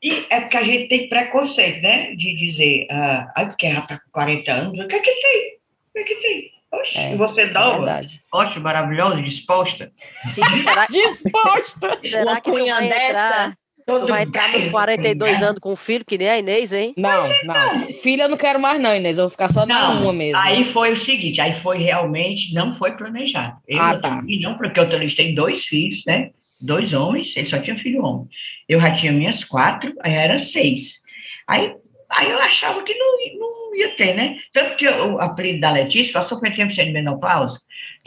E é porque a gente tem preconceito, né? De dizer, ah, porque ela tá com 40 anos, o que é que tem? O que, que tem? Oxe, é, você nova, é oxe, maravilhosa, disposta. Sim, será... disposta! Será que tu vai entrar, tu vai entrar nos 42 anos com filho, que nem a Inês, hein? Não, não. Filha eu não quero mais não, Inês. Eu vou ficar só na uma mesmo. Aí foi o seguinte, aí foi realmente, não foi planejado. Eu ah, tá. não, porque eu tem dois filhos, né? Dois homens, ele só tinha filho homem. Eu já tinha minhas quatro, aí era seis. Aí, aí eu achava que não não ia ter, né? Tanto que o apelido da Letícia passou foi tempo de menopausa,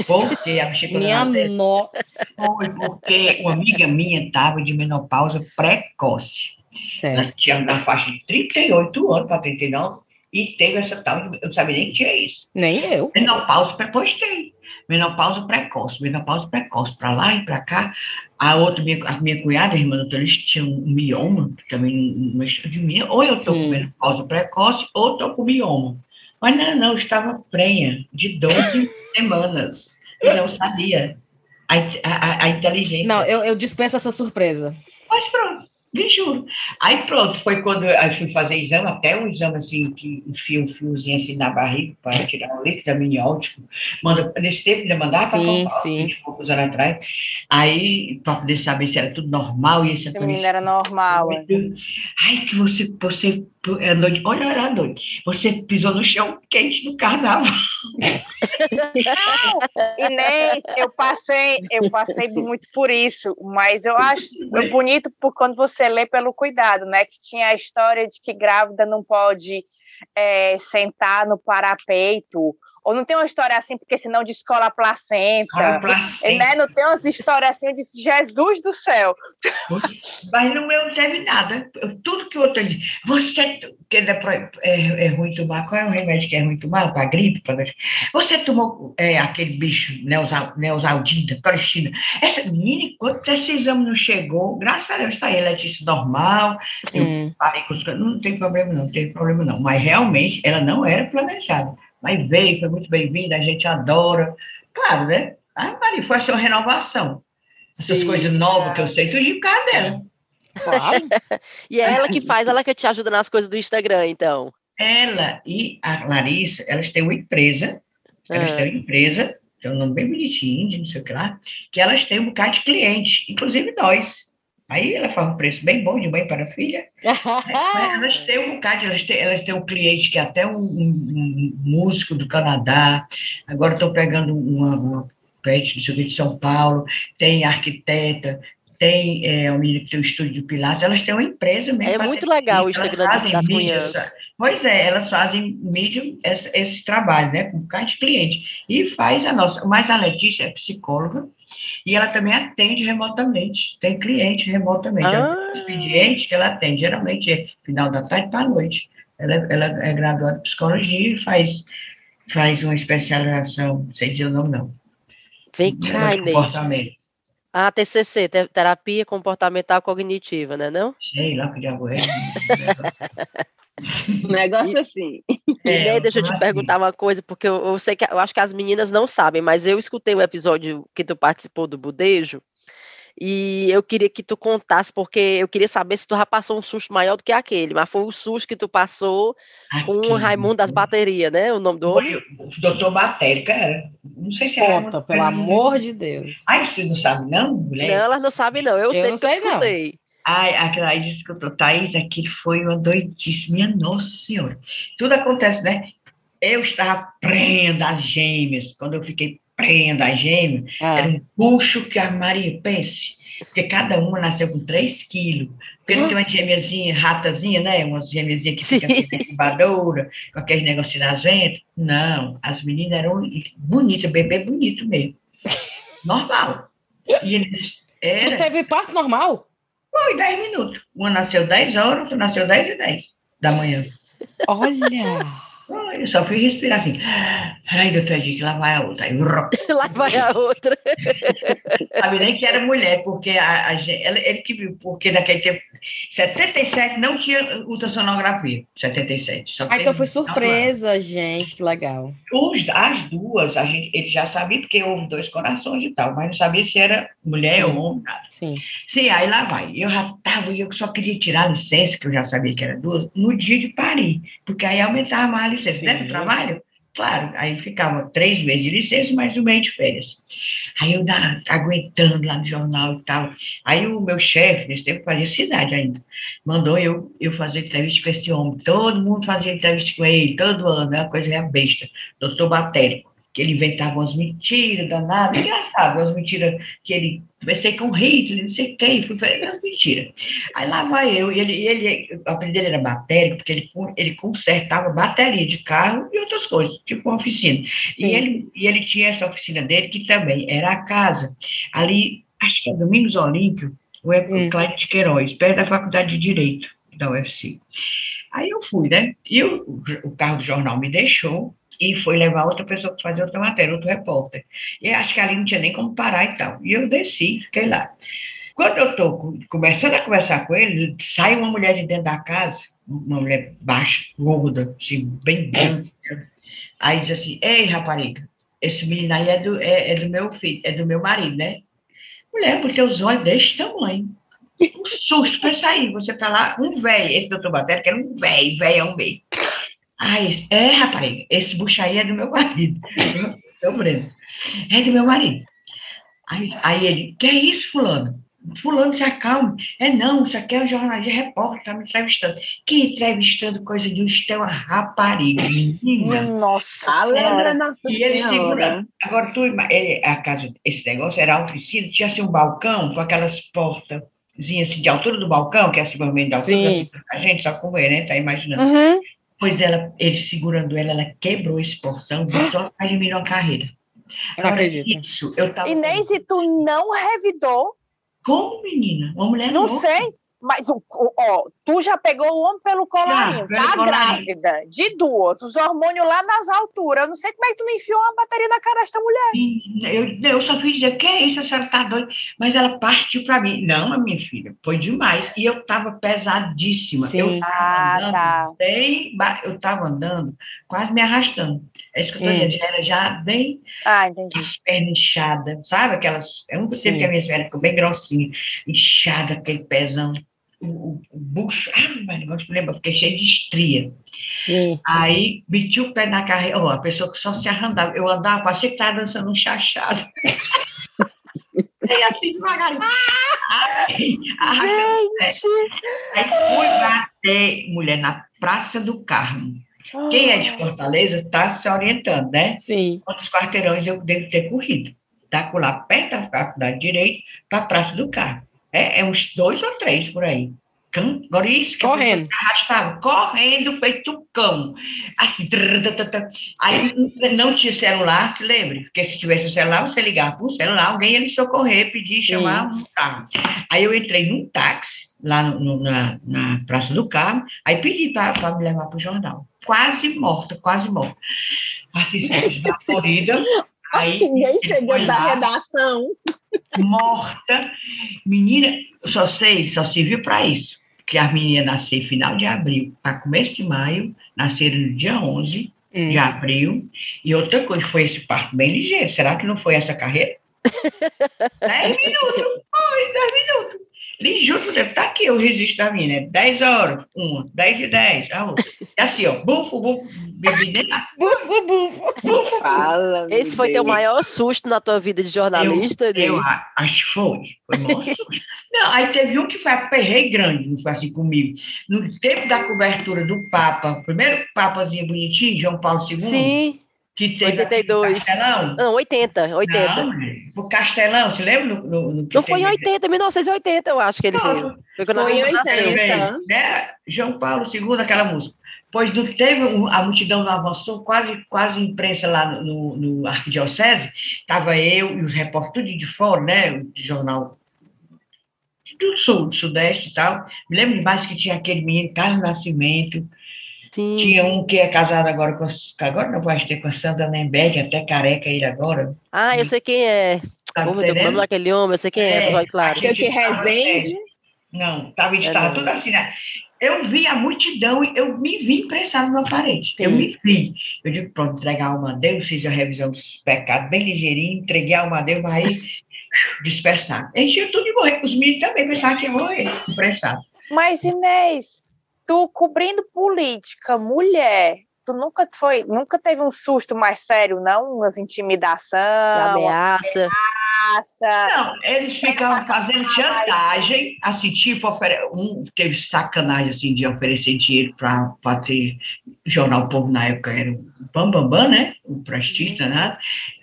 porque a Minha nossa! Foi porque uma amiga minha estava de menopausa precoce. Certo. Ela tinha na faixa de 38 anos para 39 e teve essa tal, eu não sabia nem que tinha isso. Nem eu. Menopausa, depois tem. Menopausa precoce, menopausa precoce, para lá e para cá. A outra, minha, a minha cunhada, a irmã doutora, eles tinham um mioma, que também não mexeu de mim. Ou eu estou com menopausa precoce, ou estou com mioma. Mas não, não, eu estava prenha de 12 semanas. E não sabia a, a, a inteligência. Não, eu, eu dispenso essa surpresa. Mas pronto. Me juro. Aí pronto, foi quando eu fui fazer exame, até um exame assim, que enfia um fiozinho assim na barriga para tirar o líquido amniótico. Manda, nesse tempo ainda mandava para São Paulo, sim. 20 poucos anos atrás. Aí, para poder saber se era tudo normal. E esse menino era normal. É. Ai, que você, você é noite, olha, olha a noite. Você pisou no chão quente do carnaval. Não, Inês, eu passei, eu passei muito por isso, mas eu acho bonito por quando você lê pelo cuidado, né? Que tinha a história de que grávida não pode é, sentar no parapeito ou não tem uma história assim, porque senão descola a placenta. placenta. Né? Não tem umas histórias assim, eu disse, Jesus do céu. Mas no meu não teve nada. Tudo que o outro diz, você, que é, é, é, ruim tomar, qual é o remédio que é ruim tomar? Para gripe? Pra... Você tomou é, aquele bicho, Neosaldina, Cristina. Essa menina, enquanto esse exame não chegou, graças a Deus está aí, Letícia normal, eu parei com os... Não tem problema não, não tem problema não. Mas realmente ela não era planejada mas veio, foi muito bem-vinda, a gente adora. Claro, né? Ah, Maria, foi a sua renovação. Essas Sim, coisas novas que eu sei, tudo de casa dela. Claro. e é ela que faz, ela que te ajuda nas coisas do Instagram, então. Ela e a Larissa, elas têm uma empresa, elas ah. têm uma empresa, tem um nome bem bonitinho, não sei o que lá, que elas têm um bocado de cliente, inclusive nós. Aí ela faz um preço bem bom de mãe para filha. elas têm um bocado, elas têm, elas têm um cliente que é até um, um, um músico do Canadá. Agora estou pegando uma, uma pet de São Paulo, tem arquiteta, tem é, um menino que tem um estúdio de Pilates, elas têm uma empresa mesmo. É muito legal o Instagram das manhãs. Pois é, elas fazem mídia, esse, esse trabalho, né, com um bocado de cliente. E faz a nossa. Mas a Letícia é psicóloga, e ela também atende remotamente, tem cliente remotamente. Ah. Expediente que ela atende, geralmente é final da tarde para a noite. Ela, ela é graduada em psicologia e faz, faz uma especialização, sem dizer o nome não. Vem cá, Inês. Ah, TCC, terapia comportamental cognitiva, né não? Sei lá que diabo é. Um negócio assim. É, deixa eu te assim. perguntar uma coisa, porque eu, eu, sei que eu acho que as meninas não sabem, mas eu escutei o episódio que tu participou do Budejo. E eu queria que tu contasse, porque eu queria saber se tu já passou um susto maior do que aquele, mas foi o susto que tu passou com o Raimundo das Baterias, né? O nome do homem? O doutor Batéria, cara. Não sei se é. Conta, pelo amor de Deus. Ai, você não sabe, não, mulher? Não, elas não sabem, não. Eu, eu sei não que sei, eu escutei. Não. Ai, aquela aí disse que eu tô, Thaís, aquilo foi uma doidice, minha Nossa Senhora. Tudo acontece, né? Eu estava prenda das gêmeas, quando eu fiquei prenda das gêmeas, ah. era um puxo que a Maria pense, porque cada uma nasceu com 3 quilos, porque não tem uma gêmeazinha, ratazinha, né? Umas gêmeazinhas que ficam assim, incubadora, com aqueles negocinhos nas ventas. Não, as meninas eram bonitas, bebê bonito mesmo. Normal. E eles. Era... Não teve parto normal? Foi 10 minutos. Uma nasceu 10 horas, outra nasceu 10 e 10 da manhã. Olha! Eu só fui respirar assim. Ai, doutor Dick, lá vai a outra. Aí, lá vai a outra. Sabe nem que era mulher, porque a, a ela, ele que viu, porque naquele tempo, 77 não tinha ultrassonografia. 77. Só ah, então foi surpresa, gente, que legal. Os, as duas, a gente, ele já sabia, porque houve dois corações e tal, mas não sabia se era mulher Sim. ou homem. Nada. Sim. Sim, aí lá vai. Eu já estava, eu só queria tirar a licença, que eu já sabia que era duas, no dia de parir, porque aí aumentava mais a licença, né, do trabalho. Claro, aí ficava três meses de licença, mais um mês de férias. Aí eu da, aguentando lá no jornal e tal. Aí o meu chefe, nesse tempo fazia cidade ainda, mandou eu, eu fazer entrevista com esse homem. Todo mundo fazia entrevista com ele, todo ano, é uma coisa é besta, doutor Batérico. que ele inventava umas mentiras danadas, engraçado, umas mentiras que ele comecei com Hitler, não sei quem, fui fazer umas mentiras. Aí lá vai eu, e ele, ele o apelido dele era batéria, porque ele, ele consertava bateria de carro e outras coisas, tipo uma oficina. E ele, e ele tinha essa oficina dele, que também era a casa, ali, acho que é Domingos Olímpio, o hum. Cláudio de Queiroz, perto da Faculdade de Direito da UFC. Aí eu fui, né? E o, o carro do jornal me deixou, e foi levar outra pessoa para fazer outra matéria, outro repórter. E acho que ali não tinha nem como parar e tal. E eu desci, fiquei lá. Quando eu estou começando a conversar com ele, sai uma mulher de dentro da casa, uma mulher baixa, gorda, assim, bem branca. Aí diz assim: Ei, rapariga, esse menino aí é do, é, é do meu filho, é do meu marido, né? Mulher, porque os olhos desse tamanho. Um susto para sair. Você tá lá, um velho, esse doutor Batéria, que era um velho, velho é um meio. Aí, é, rapaz, esse bucho aí é do meu marido. Eu, Breno. É do meu marido. Aí, aí ele, que é isso, fulano? Fulano, se acalme. É não, isso aqui é um jornalista repórter, tá me entrevistando. Que entrevistando coisa de um estão a rapariga. Nossa, a nossa E ele segurando. Agora, tu, ele, a casa, esse negócio era a oficina, tinha assim um balcão com aquelas portas assim, de altura do balcão, que é assim, de altura, assim, a gente só como ele, né? Tá imaginando. Uhum. Pois ela, ele segurando ela, ela quebrou esse portão, botou atrás de mim numa carreira. Eu Agora, isso, eu tava. Inês, e tu não revidou? Como, menina? Uma mulher Não louca. sei. Mas, ó, tu já pegou o homem pelo colarinho, já, tá grávida, de duas, os hormônios lá nas alturas. Eu não sei como é que tu não enfiou uma bateria na cara desta mulher. Eu, eu só fiz dizer, que é isso, a senhora tá doida? Mas ela partiu para mim. Não, minha filha, foi demais. E eu tava pesadíssima. Sim. Eu tava Ah, andando, tá. bem, eu tava andando, quase me arrastando. É isso que eu tô Hum. dizendo, já era já bem Ah, entendi. as pernas inchadas, sabe? Aquelas. É um tempo Sim. que a minha perna ficou bem grossinha, inchada, aquele pezão. O, bucho, ah, mas lembra, eu fiquei cheio de estria. Sim. Aí meti o pé na carreira, ó, a pessoa que só se arrandava. Eu andava, parecia que estava dançando um chachado. e assim devagarinho. Gente! Aí fui bater, mulher, na Praça do Carmo. Quem é de Fortaleza está se orientando, né? Sim. quantos quarteirões eu devo ter corrido. Da lá perto da Faculdade de Direito para a Praça do Carmo. É, é uns dois ou três por aí. Cão, agora isso que a Correndo. arrastava, correndo, feito cão. Assim, trrr, trrr, trrr, aí não tinha celular, se lembre, porque se tivesse celular, você ligava para o celular, alguém ia lhe socorrer, pedir, chamar um carro. Aí eu entrei num táxi, lá no- no- na, na Praça do Carmo, aí pedi para me levar para o jornal. Quase morta, quase morta. Assim, esbaforida. Aí Ninguém ele chegou da lá, redação. morta. Menina, eu só sei, só serviu para isso. Que as meninas nasceram final de abril para começo de maio, nasceram no dia 11 Hum. de abril. E outra coisa, foi esse parto bem ligeiro. Será que não foi essa carreira? 10 minutos. Foi, 10 minutos. Ligeiro, deve estar aqui o registro da minha, né? 10 horas, uma, 10 e 10, a outra. E assim, ó, bufo, bufo, bebi Bufo, bufo. Fala, Esse foi teu maior susto na tua vida de jornalista, Eu a- acho que foi. Foi maior susto. Não, aí teve um que foi aperrei grande, não foi assim comigo. No tempo da cobertura do Papa, primeiro Papazinho bonitinho, João Paulo II, Sim. Que teve 82. aqui no Castelão. Não, 80, 80. Não, o Castelão, você lembra? No, no, no que Não foi em teve- 80, 1980, eu acho que ele Não, veio. Foi quando Foi em gente nasceu. 80. né? João Paulo II, aquela música. Pois não teve, a multidão não avançou, quase, quase imprensa lá no, no, Arquidiocese, estava eu e os repórteres tudo de fora, né? O jornal do sul, do sudeste e tal. Me lembro demais que tinha aquele menino, Carlos Nascimento, Sim. tinha um que é casado agora com, a- agora não vai ter com a Sandra Nemberg, até careca ele agora. Ah, eu sei quem é. Tá nome entendendo? daquele homem, eu sei quem é, É, dos olhos claros. Que Resende. Não, estava É, estava não. tudo assim, né? Eu vi a multidão e eu me vi impressado na parede. Eu Sim. me vi. Eu digo, pronto, entregar a alma a Deus, fiz a revisão dos pecados bem ligeirinho, entreguei a alma a Deus, mas aí dispersado. Enchia tudo de morrer. Os meninos também pensavam que ia morrer, impressado. Mas, Inês, tu cobrindo política, mulher, tu nunca foi, nunca teve um susto mais sério, não? Umas intimidação? Ameaça. ameaça. Não, eles ficavam fazendo chantagem, assim, tipo, um teve sacanagem assim, de oferecer dinheiro para ter jornal Povo na época, era o Bambambam, Bam, Bam, né? O prestista, né?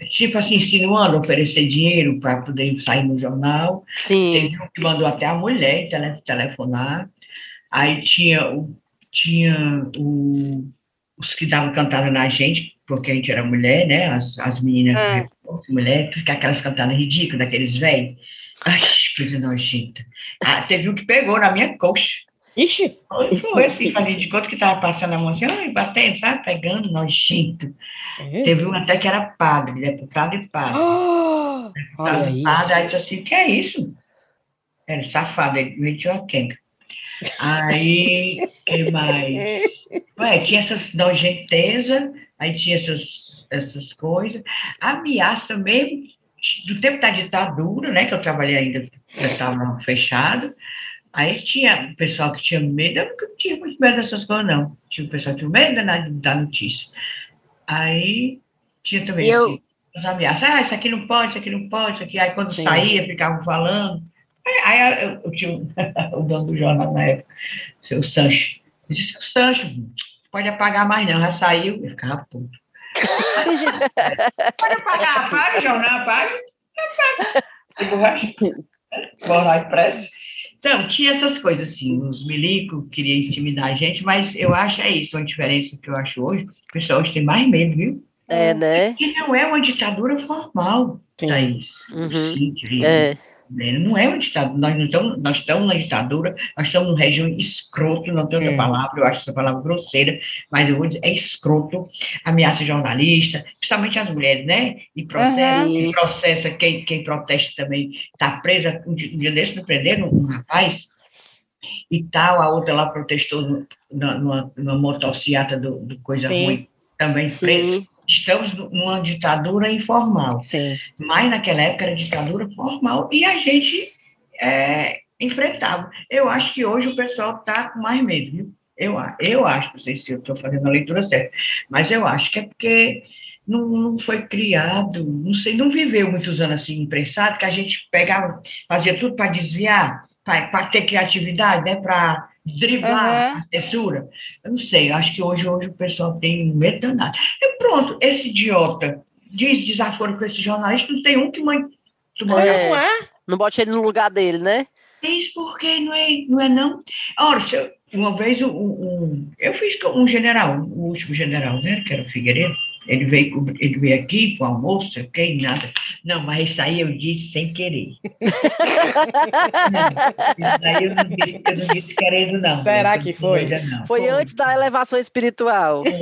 Tipo assim, insinuando oferecer dinheiro para poder sair no jornal. Sim. Teve um que mandou até a mulher tele, telefonar. Aí tinha, tinha o, os que davam cantada na gente, porque a gente era mulher, né? As, as meninas, é. mulher, aquelas cantadas ridículas, daqueles velhos. Ai, coisa nojenta. Ah, teve um que pegou na minha coxa. Ixi! Foi, assim, fazia de conta que estava passando a mão assim, ai, batendo, sabe? Pegando, nojento. É. Teve um até que era padre, deputado e padre. Oh, deputado e padre, aí disse assim, o que é isso? Era safado, ele metiu a quenga. Aí, que mais? Ué, tinha essas nojentezas, aí tinha essas, essas coisas. Ameaça mesmo, do tempo da ditadura, né, que eu trabalhei ainda, já estava fechado, aí tinha o pessoal que tinha medo, eu nunca tinha muito medo dessas coisas, não. Tinha o pessoal que tinha medo da, da notícia. Aí tinha também eu... assim, as ameaças, ah, isso aqui não pode, isso aqui não pode, isso aqui. Aí quando Sim. saía, ficavam falando. Aí eu, eu tinha o dono do jornal na época, o seu Sancho. Eu disse, o Sancho, pode apagar mais não, já saiu. Eu ficava puto. pode apagar, apaga o jornal, apaga. Apaga. Vou lá impresso. Então, tinha essas coisas assim, os milico queriam intimidar a gente, mas eu acho é isso, uma diferença que eu acho hoje, o pessoal hoje tem mais medo, viu? É, né? Que não é uma ditadura formal, Sim. Thaís. Uhum. Sim, é. Não é uma ditadura, nós, não estamos, nós estamos na ditadura, nós estamos num regime escroto, não tem outra é. palavra, eu acho essa palavra grosseira, mas eu vou dizer, é escroto, ameaça jornalista, principalmente as mulheres, né? E processa, uhum. e processa quem, quem protesta também, está presa, um dia desse não prenderam um rapaz, e tal, a outra lá protestou numa, numa motocicleta do, do Coisa Sim. Ruim, também presa estamos numa ditadura informal. Sim. Mas naquela época era ditadura formal e a gente é, enfrentava. Eu acho que hoje o pessoal está com mais medo, viu? Eu, eu acho, não sei se eu estou fazendo a leitura certa, mas eu acho que é porque não, não foi criado, não sei, não viveu muitos anos assim imprensado, que a gente pegava, fazia tudo para desviar, para ter criatividade, né, para driblar uhum. a censura. Eu não sei, acho que hoje, hoje o pessoal tem medo danado. E pronto, esse idiota diz desaforo com esse jornalista, não tem um que mãe. É, não é? Não bote ele no lugar dele, né? Isso porque não é, não é não. Ora, uma vez um, um, eu fiz um general, o último general, né, que era o Figueiredo, ele veio, ele veio aqui para o almoço, sei que, nada. Não, mas isso aí eu disse sem querer. isso aí eu não disse, eu não disse querendo, não. Será que foi? Não. Foi, foi antes da elevação espiritual.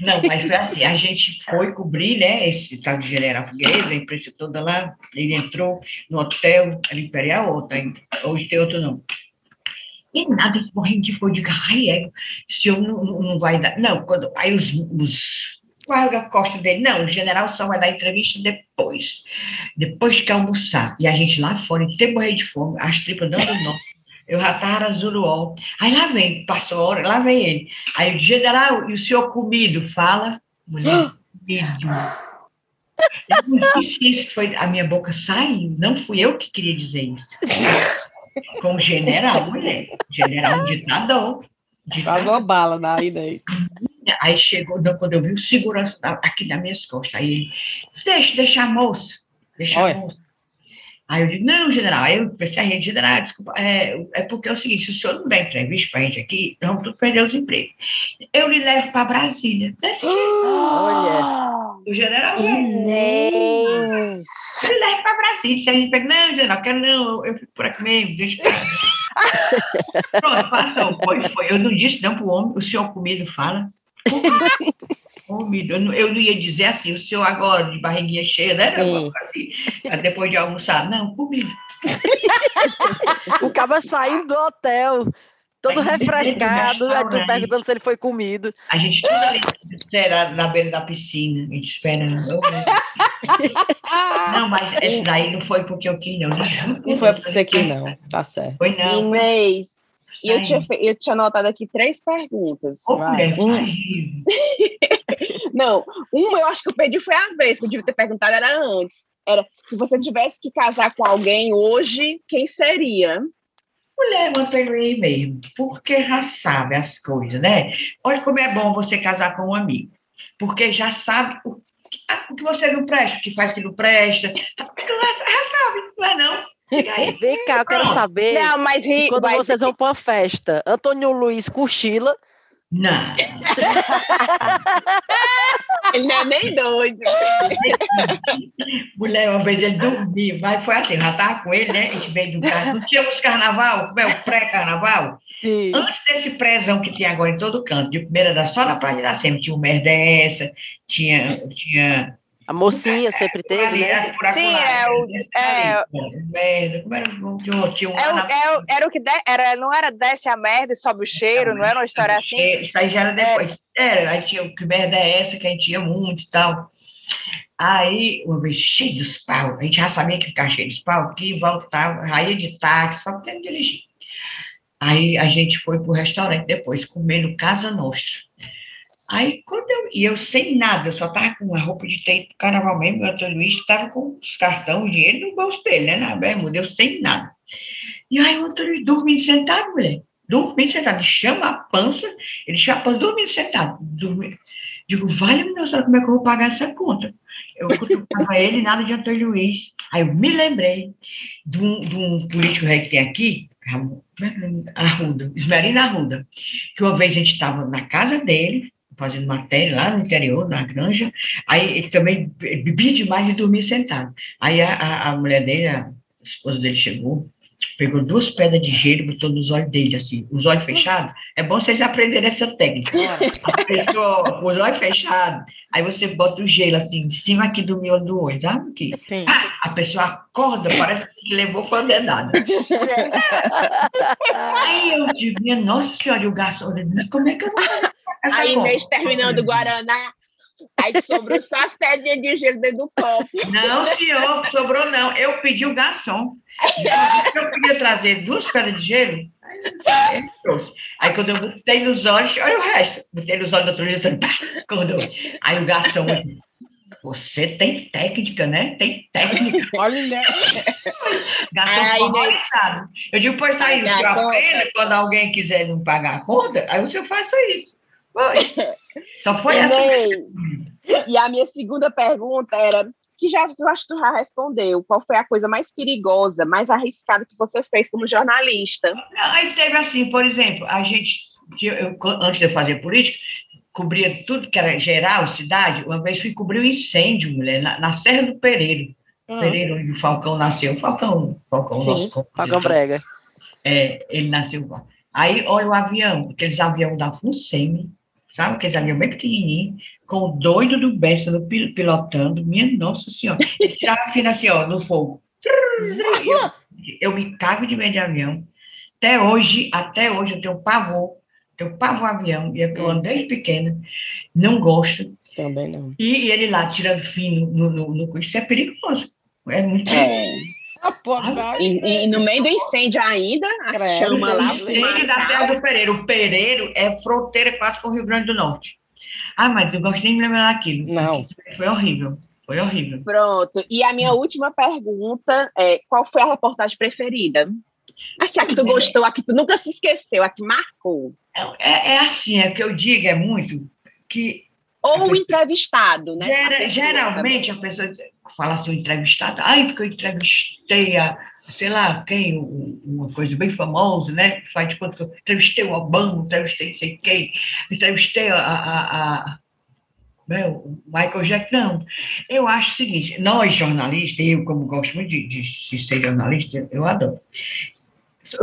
Não, mas foi assim, a gente foi cobrir, né, esse tal de general Figueiredo, a imprensa toda lá, ele entrou no hotel, Imperial, ou hoje tem outro não e nada, morrendo de fogo, de ai, é, se eu não, não vai dar. Não, quando, aí os, os guarda-costas dele, não, o general só vai dar entrevista depois, depois que almoçar. E a gente lá fora, até morrer de fome, as tripas dando nó. Eu já estava azul Aí lá vem, passou a hora, lá vem ele. Aí o general, e o senhor comido? Fala, mulher, comido. Eu não disse isso, foi, a minha boca saiu, não fui eu que queria dizer isso. Com o general, mulher. General ditador. Pagou bala daí, daí. Aí chegou, quando eu vi o segurança aqui nas minhas costas, aí ele, deixa, deixa a moça, deixa Olha. a moça. Aí eu digo, não, general, aí eu pensei, a gente, general, desculpa, é, é porque é o seguinte, se o senhor não der entrevista para a gente aqui, nós vamos tudo perder os empregos. Eu lhe levo para Brasília. Desse Olha! O general Inês! Ele leva para Brasília. Se a gente pega, não, general, quero não, eu fico por aqui mesmo, deixa Pronto, passou. Foi, foi. Eu não disse não para o homem, o senhor comido fala. Comido. Eu não, eu não ia dizer assim, o senhor agora de barriguinha cheia, né? Assim, depois de almoçar. Não, comido. o cara saindo do hotel, todo refrescado, aí tu perguntando se ele foi comido. A gente tudo ali espera na beira da piscina, a gente espera. Não, mas esse daí não foi porque eu quis, não. Não foi porque você quis, não. Tá certo. Foi não. Inês, e eu tinha, eu tinha anotado aqui três perguntas. Oh, mulher, um... não, uma eu acho que eu perdi foi a vez, que eu devia ter perguntado era antes. Era, se você tivesse que casar com alguém hoje, quem seria? Mulher, mantenho mesmo, porque já sabe as coisas, né? Olha como é bom você casar com um amigo, porque já sabe o, o que você não presta, o que faz que não presta, já, já sabe, não é não? Vem cá, eu quero saber. Não, mas quando vocês vão para uma festa, Antônio Luiz cochila não. ele não é nem doido. Mulher, uma vez ele dormiu, mas foi assim, já estava com ele, né? A gente veio do carro. Não tínhamos carnaval, como é o pré-carnaval? Antes desse prézão que tinha agora em todo canto, de primeira era só na Praia de Iracema, tinha o Merdessa, tinha, tinha a mocinha sempre teve, né? Sim, é o. É, como era o é, era o que de, era, não era desce a merda e sobe o cheiro, não era uma história assim? Isso aí já era depois. Era, aí tinha o que merda é essa, que a gente tinha muito e tal. Aí, uma vez cheio dos pau, a gente já sabia que ficava cheio dos pau, que voltava, raia de táxi, para poder dirigir. Aí a gente foi para o restaurante depois, comer no Casa Nostra. Aí, quando eu, e eu sem nada, eu só estava com uma roupa de tempo carnaval mesmo, o Antônio Luiz estava com os cartões, dinheiro no bolso dele, né, na bermuda, eu sem nada. E aí o Antônio Luiz dormindo sentado, mulher, dormindo sentado, ele chama a pança, ele chama a pança, dormindo sentado, dormindo. Digo, vale meu Deus, como é que eu vou pagar essa conta? Eu cutucava ele, nada de Antônio Luiz. Aí eu me lembrei de um, de um político que tem aqui, é Arruda, Esmerina Arruda, que uma vez a gente estava na casa dele, fazendo matéria lá no interior, na granja, aí ele também bebia demais e dormia sentado. Aí a, a, a mulher dele, a esposa dele chegou, pegou duas pedras de gelo e botou nos olhos dele, assim, os olhos fechados. É bom vocês aprenderem essa técnica. A pessoa, com os olhos fechados, aí você bota o gelo, assim, em cima aqui do miolo do olho, sabe? Que, a pessoa acorda, parece que levou foi dedada. aí eu digo, minha nossa senhora, e o garçom, como é que eu vou Aí, Inês terminando o Guaraná, aí sobrou só as pedrinhas de gelo dentro do copo. Não, senhor, sobrou não. Eu pedi o garçom. Eu podia trazer duas pedras de gelo. Aí, trouxe. Aí quando eu botei nos olhos, olha o resto. Botei nos olhos do outro dia, quando aí o garçom você tem técnica, né? Tem técnica. Olha. Garçom horrorizado. Eu digo, pois tá aí, o senhor aprende quando alguém quiser não pagar a conta, aí o senhor faça isso. Foi. Só foi essa. E a minha segunda pergunta era que já eu acho que tu já respondeu. Qual foi a coisa mais perigosa, mais arriscada que você fez como jornalista? Aí teve assim, por exemplo, a gente, eu, antes de eu fazer política, cobria tudo que era geral, cidade. Uma vez fui cobrir um incêndio, mulher, na, na Serra do Pereiro. Hum. Pereiro, onde o Falcão nasceu. Falcão, Falcão Sim, nosso Falcão Brega. É, ele nasceu. Aí, olha o avião, aqueles aviões da FUNSEMI, sabe? Aqueles aviões bem pequenininhos, com o doido do Bessa pilotando, minha nossa senhora. Ele tirava a fina assim, ó, no fogo. Eu, eu me cago de medo de avião. Até hoje, até hoje, eu tenho pavor. Tenho pavor avião, e é eu ando desde pequena. Não gosto. Também não. E, e ele lá tirando fino no, no, no, Isso é perigoso. É muito é. Ah, e, e, no meio do incêndio ainda, a chama lá. Incêndio da Serra do Pereiro. O Pereiro é fronteira quase com o Rio Grande do Norte. Ah, mas não gosto nem de me lembrar daquilo. Não. Foi horrível. Foi horrível. Pronto. E a minha última pergunta é: qual foi a reportagem preferida? Assim, a que tu gostou, a que tu nunca se esqueceu, a que marcou. É, é assim, é que eu digo, é muito que. Ou o entrevistado, né? Gera, a geralmente a pessoa fala assim, entrevistado, ai, porque eu entrevistei a, sei lá, quem, uma coisa bem famosa, né? Faz de conta que eu entrevistei o Obama, entrevistei não sei quem, entrevistei a, a, a né, o Michael Jackson. Não, eu acho o seguinte, nós jornalistas, eu como gosto muito de, de, de ser jornalista, eu adoro.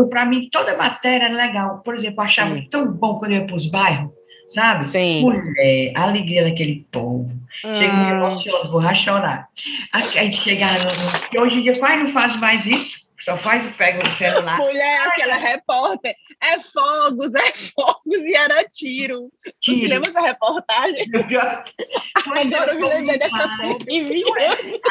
Para mim, toda matéria é legal. Por exemplo, eu achava hum. tão bom quando eu ia para os bairros, sabe? Sim. Mulher, a alegria daquele povo. Hum. Chega me emociona, vou chorar. A, gente chegava no, hoje em dia quase não faz mais isso. Só faz, pega o celular. Mulher, aquela repórter, é fogos, é fogos e era tiro. tiro. Você lembra essa reportagem? Agora eu me lembrei dessa foto.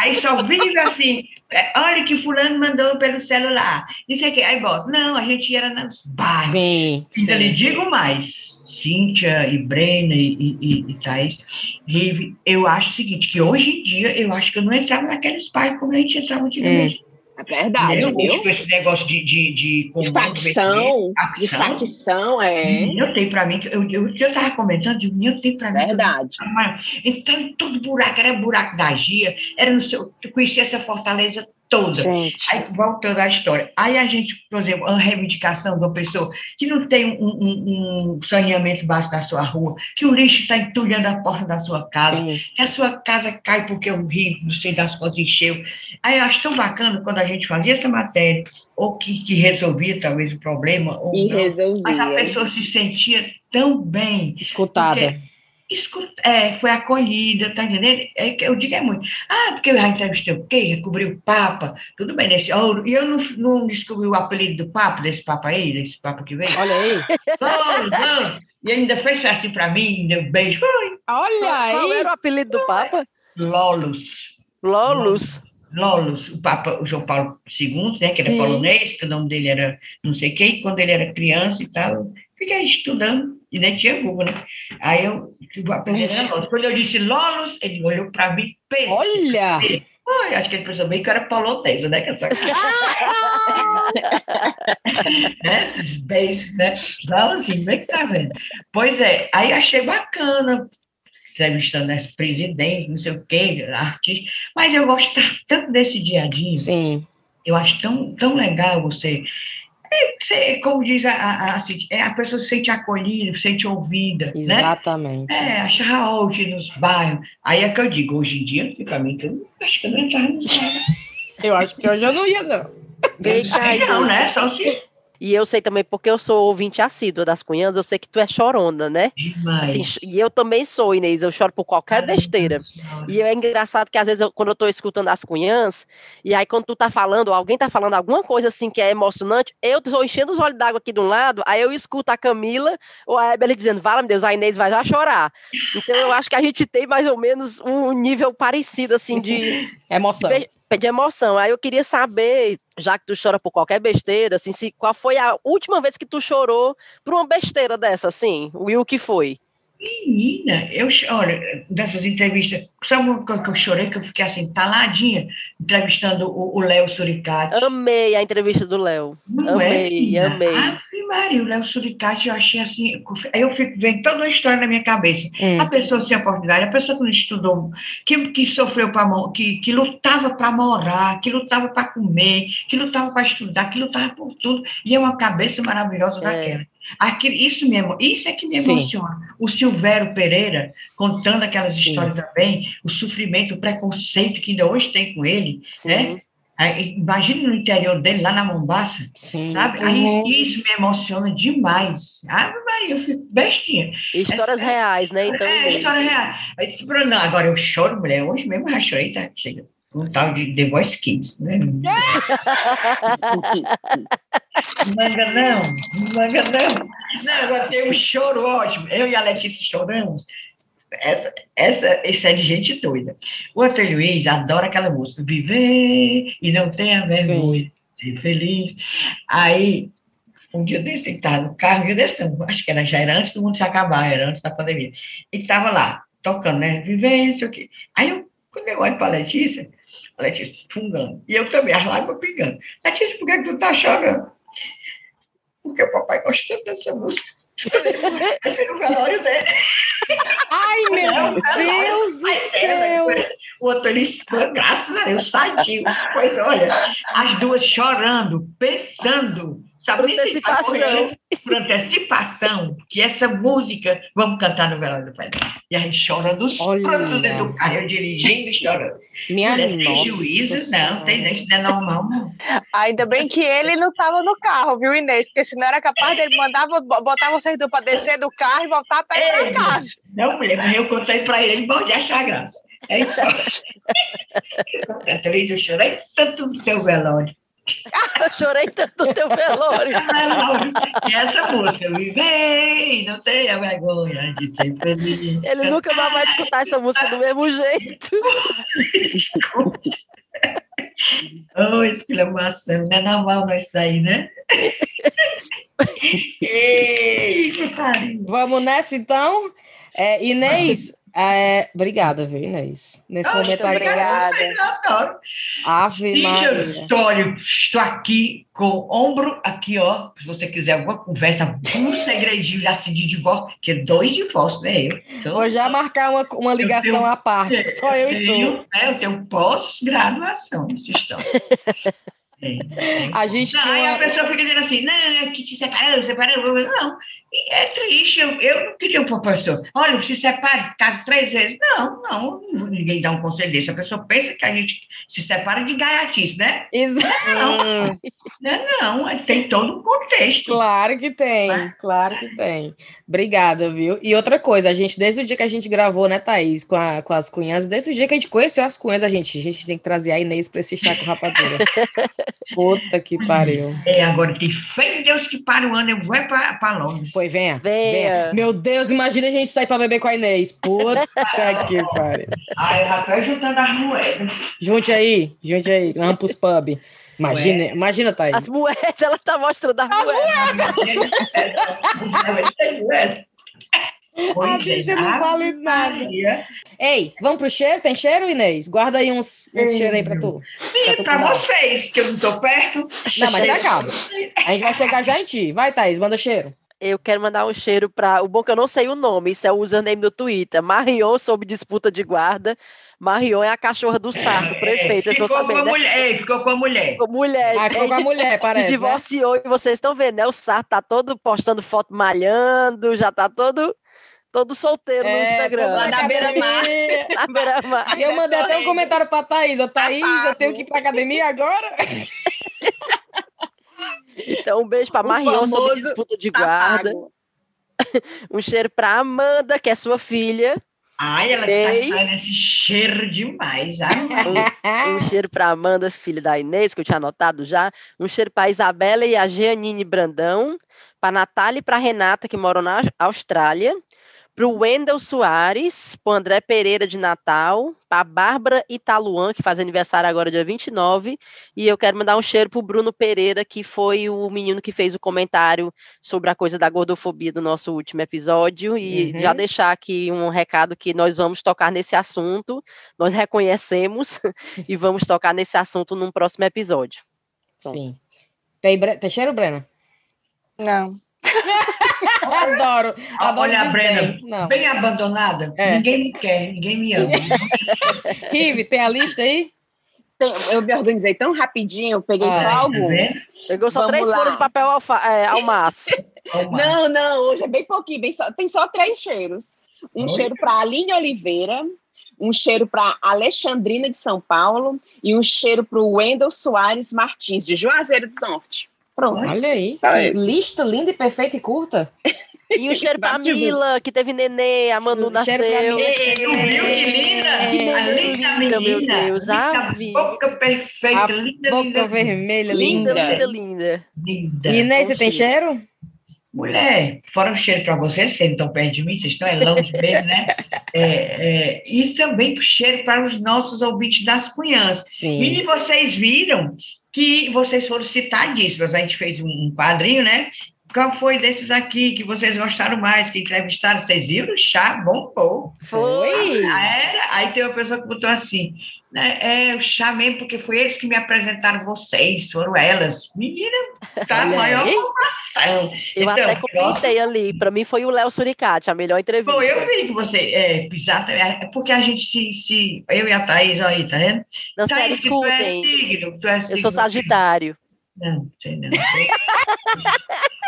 Aí só vive assim, é, olha que fulano mandou pelo celular. Isso aqui, aí bota. Não, a gente era nos bairros. Sim, Ainda sim. lhe digo mais. Cíntia e Brena e, e, e Thaís, Rive, eu acho o seguinte, que hoje em dia eu acho que eu não entrava naqueles bairros como a gente entrava antigamente. É verdade, eu, viu? Tipo, esse negócio de... De, de, de facção, de facção, é. Eu tenho para mim, eu, eu, eu tava comentando, de eu tenho para mim... Verdade. Então, todo buraco, era buraco da Gia, era no seu... Eu conhecia essa fortaleza toda. Gente. Aí, voltando à história. Aí a gente, por exemplo, a reivindicação de uma pessoa que não tem um, um, um saneamento básico na sua rua, que o lixo está entulhando a porta da sua casa, Sim. que a sua casa cai porque o rio, não sei das contas, encheu. Aí eu acho tão bacana quando a gente fazia essa matéria, ou que, que resolvia talvez o problema, ou e não, resolvia. mas a pessoa se sentia tão bem. Escutada. Porque, é, foi acolhida, tá entendendo? É, eu digo é muito. Ah, porque eu já entrevistei o quê? Cobri o Papa, tudo bem, nesse ouro. E eu não, não descobri o apelido do Papa, desse Papa aí, desse Papa que veio. Olha aí. Oh, oh. E ainda fez assim para mim, deu um beijo. Foi. Olha aí. Qual era o apelido do Papa? Lolos. Lolos. Lolos, o Papa, o João Paulo II, né, que era Sim. polonês, que o nome dele era não sei quem, quando ele era criança e tal, fiquei estudando, e nem tinha Google, né? Aí eu tipo, aprendi a Lolos. Quando eu disse Lolos, ele olhou para mim, pensou. Olha! Oi, acho que ele pensou bem que eu era polonesa, né? Que essa... né? Esses beijos, né? Não, assim, como é que tá vendo? Pois é, aí achei bacana, entrevistando esse presidente, não sei o quê, artista, mas eu gosto tanto desse dia a dia. Sim. Eu acho tão, tão legal você é, como diz a, a, a, é, a, pessoa se sente acolhida, se sente ouvida. Exatamente. Né? É, achar hoje nos bairros. Aí é que eu digo, hoje em dia, para mim, que eu acho que eu não entrava nos bairros. Eu acho que hoje eu não ia, não. Não, não, né? Só se e eu sei também, porque eu sou ouvinte assídua das cunhãs, eu sei que tu é chorona, né? Demais. Assim, e eu também sou, Inês, eu choro por qualquer besteira. E é engraçado que às vezes, eu, quando eu tô escutando as cunhãs, e aí quando tu tá falando, alguém tá falando alguma coisa assim que é emocionante, eu tô enchendo os olhos d'água aqui de um lado, aí eu escuto a Camila ou a Ebele dizendo, fala, meu Deus, a Inês vai já chorar. Então eu acho que a gente tem mais ou menos um nível parecido, assim, de... Emoção. De, de emoção. Aí eu queria saber, já que tu chora por qualquer besteira, assim, se, qual foi a última vez que tu chorou por uma besteira dessa, assim? E o que foi? Menina, eu olha, dessas entrevistas, sabe uma coisa que eu chorei, que eu fiquei assim, taladinha, entrevistando o Léo Suricati. Amei a entrevista do Léo. Amei, é, amei. Ave Maria, o Léo Suricati, eu achei assim, aí eu fico vendo toda uma história na minha cabeça. Hum. A pessoa sem oportunidade, a pessoa que não estudou, que, que sofreu para que, que lutava para morar, que lutava para comer, que lutava para estudar, que lutava por tudo, e é uma cabeça maravilhosa é. daquela. Isso mesmo, isso é que me emociona. Sim. O Silvério Pereira contando aquelas Sim. histórias também, o sofrimento, o preconceito que ainda hoje tem com ele, Sim. né? Imagina no interior dele, lá na Mombaça, Sim. sabe? Uhum. Aí isso me emociona demais. Ah, eu fico bestinha. Histórias Essa, reais, né? Então, é, histórias reais. Não, agora eu choro, mulher. Hoje mesmo eu já chorei, tá? Chega um tal de The Voice Kids, né? manga não, manga não. Não, agora tem um choro ótimo. Eu e a Letícia choramos. Essa, essa, esse é de gente doida. O Antônio Luiz adora aquela música, viver e não tenha vergonha, ser feliz. Aí, um dia desse, estava no carro, um dia desse, não, acho que era, já era antes do mundo se acabar, era antes da pandemia. E estava lá, tocando, né? Viver, não sei o quê. Aí eu, quando eu olho para a Letícia, a Letícia fungando. E eu também, as lágrimas pingando. Letícia, por que, tu tá chorando? Porque o papai gosta tanto dessa música. Esse é o velório dele. Ai, meu Deus do céu! O outro, ele, graças a Deus, sadio. Pois olha, as duas chorando, pensando Sabe por antecipação. Por antecipação, que essa música, vamos cantar no velório do pai. E a gente chora dos prantos dentro do carro, eu dirigindo e chorando. Minha Mulher, nossa. Tem juízo? Não, tem, isso não é normal, não. Ainda bem que ele não estava no carro, viu, Inês? Porque senão era capaz dele mandar botar vocês dois para descer do carro e voltar para ir para casa. Não, mulher, eu contei para ele, ele pode achar graça. Então, eu chorei tanto no teu velório. Eu chorei tanto no teu velório. E essa música, vem, não tenha vergonha de ser feliz. Ele nunca mais vai escutar essa música do mesmo jeito. oh, exclamação, não é normal não isso daí, né? Vamos nessa, então? É, Inês, é, obrigada, viu, Inês? Nesse momento obrigada. agora. Ave Maria. Antônio, estou aqui com o ombro aqui, ó. Se você quiser alguma conversa, um segredinho assim de divórcio, que é dois divórcios, né? Eu, então, Vou já marcar uma, uma ligação tenho, à parte, só eu, eu e tu. É, eu tenho pós-graduação nesse história. É, a gente não, aí a pessoa fica dizendo assim, não, é que te separou, separou. Não, é triste, eu, eu não queria um professor. Olha, se separe, case três vezes. Não, não, ninguém dá um conselho desse. A pessoa pensa que a gente se separa de gaiatice, né? Exato. Não, não, não, tem todo um contexto. Claro que tem, né? claro que tem. Obrigada, viu? E outra coisa, a gente, desde o dia que a gente gravou, né, Thaís, com, a, com as cunhas, desde o dia que a gente conheceu as cunhas, a gente, a gente tem que trazer a Inês para esse chá com rapadura. Puta que pariu. É, agora tem fé em Deus que para o ano, eu vou para Londres. Foi, venha, venha, venha. Meu Deus, imagina a gente sair para beber com a Inês. Puta que pariu. Ai, rapaz, juntando as moedas. Junte aí, junte aí, vamos pros pub. Imagina, Ué. imagina, Thaís. As moedas, ela tá mostrando as, as moedas. moedas. a bicha não vale nada. Ei, vamos pro cheiro? Tem cheiro, Inês? Guarda aí uns, uns cheiro aí pra tu. Sim, pra, pra vocês, que eu não tô perto. Não, mas acaba. A gente vai chegar já em ti. Vai, Thaís, manda cheiro. Eu quero mandar um cheiro para. O bom que eu não sei o nome, isso é o username do Twitter. Marion sob disputa de guarda. Marion é a cachorra do Sarto, é, prefeito. ficou estou sabendo. Com a né? mulher, ficou com a mulher. Ficou mulher. Ah, ficou com a mulher, parece. Se né? divorciou né? e vocês estão vendo, né? O Sarto tá todo postando foto malhando, já tá todo. Todo solteiro é, no Instagram. Lá na beira-mar. na beira-mar. Eu mandei até um comentário pra Thaís. Thaís, eu tenho que ir pra academia agora? Então, um beijo pra Marion sobre disputa de guarda. um cheiro pra Amanda, que é sua filha. Ai, ela Inês. tá esse cheiro demais. um, um, cheiro para Amanda, filha da Inês, que eu tinha anotado já. Um cheiro para Isabela e a Jeanine Brandão. Para Natália e para Renata, que moram na Austrália para o Wendel Soares, para o André Pereira de Natal, para a Bárbara Italuan, que faz aniversário agora dia 29, e eu quero mandar um cheiro para o Bruno Pereira, que foi o menino que fez o comentário sobre a coisa da gordofobia do nosso último episódio, e uhum. já deixar aqui um recado que nós vamos tocar nesse assunto, nós reconhecemos e vamos tocar nesse assunto num próximo episódio. Sim. Tem, tem cheiro, Brena? Não. Adoro. adoro Olha a Brena, não. bem abandonada. É. Ninguém me quer, ninguém me ama. Rive, tem a lista aí? Tem, eu me organizei tão rapidinho, eu peguei ah, só é, alguns. Pegou só Vamos três folhas de papel alfa, é, almaço. não, não, hoje é bem pouquinho, bem só, tem só três cheiros. Um Oi? cheiro para Aline Oliveira, um cheiro para Alexandrina de São Paulo e um cheiro para o Wendel Soares Martins, de Juazeiro do Norte. Pronto. Olha aí. Tá aí. Lista linda e perfeita e curta. E o cheiro pra Mila, que teve nenê, a Manu nasceu. Tu viu que linda? A linda menina. Meu Deus, a boca perfeita, a linda, boca linda. vermelha, linda. Linda, linda, linda. Inês, você tem cheiro? Mulher, fora o cheiro para vocês, vocês não estão perto de mim, vocês estão é longe mesmo, né? É, é, e também o cheiro para os nossos ouvintes das cunhãs. Sim. E vocês viram que vocês foram citadíssimos. A gente fez um quadrinho, né? Qual foi desses aqui que vocês gostaram mais, que entrevistaram? Vocês viram? O chá bombou. Foi? Ah, era? Aí tem uma pessoa que botou assim, né, é o chá mesmo, porque foi eles que me apresentaram vocês, foram elas. Menina, tá a maior formação. Eu então, até comentei ali, para mim foi o Léo Suricati, a melhor entrevista. Foi, eu vi que você, é, é porque a gente se, se eu e a Thaís, aí, tá vendo? Não, Thaís. Tu é signo, tu é signo, eu sou Sagitário. Não, sei não. Sei.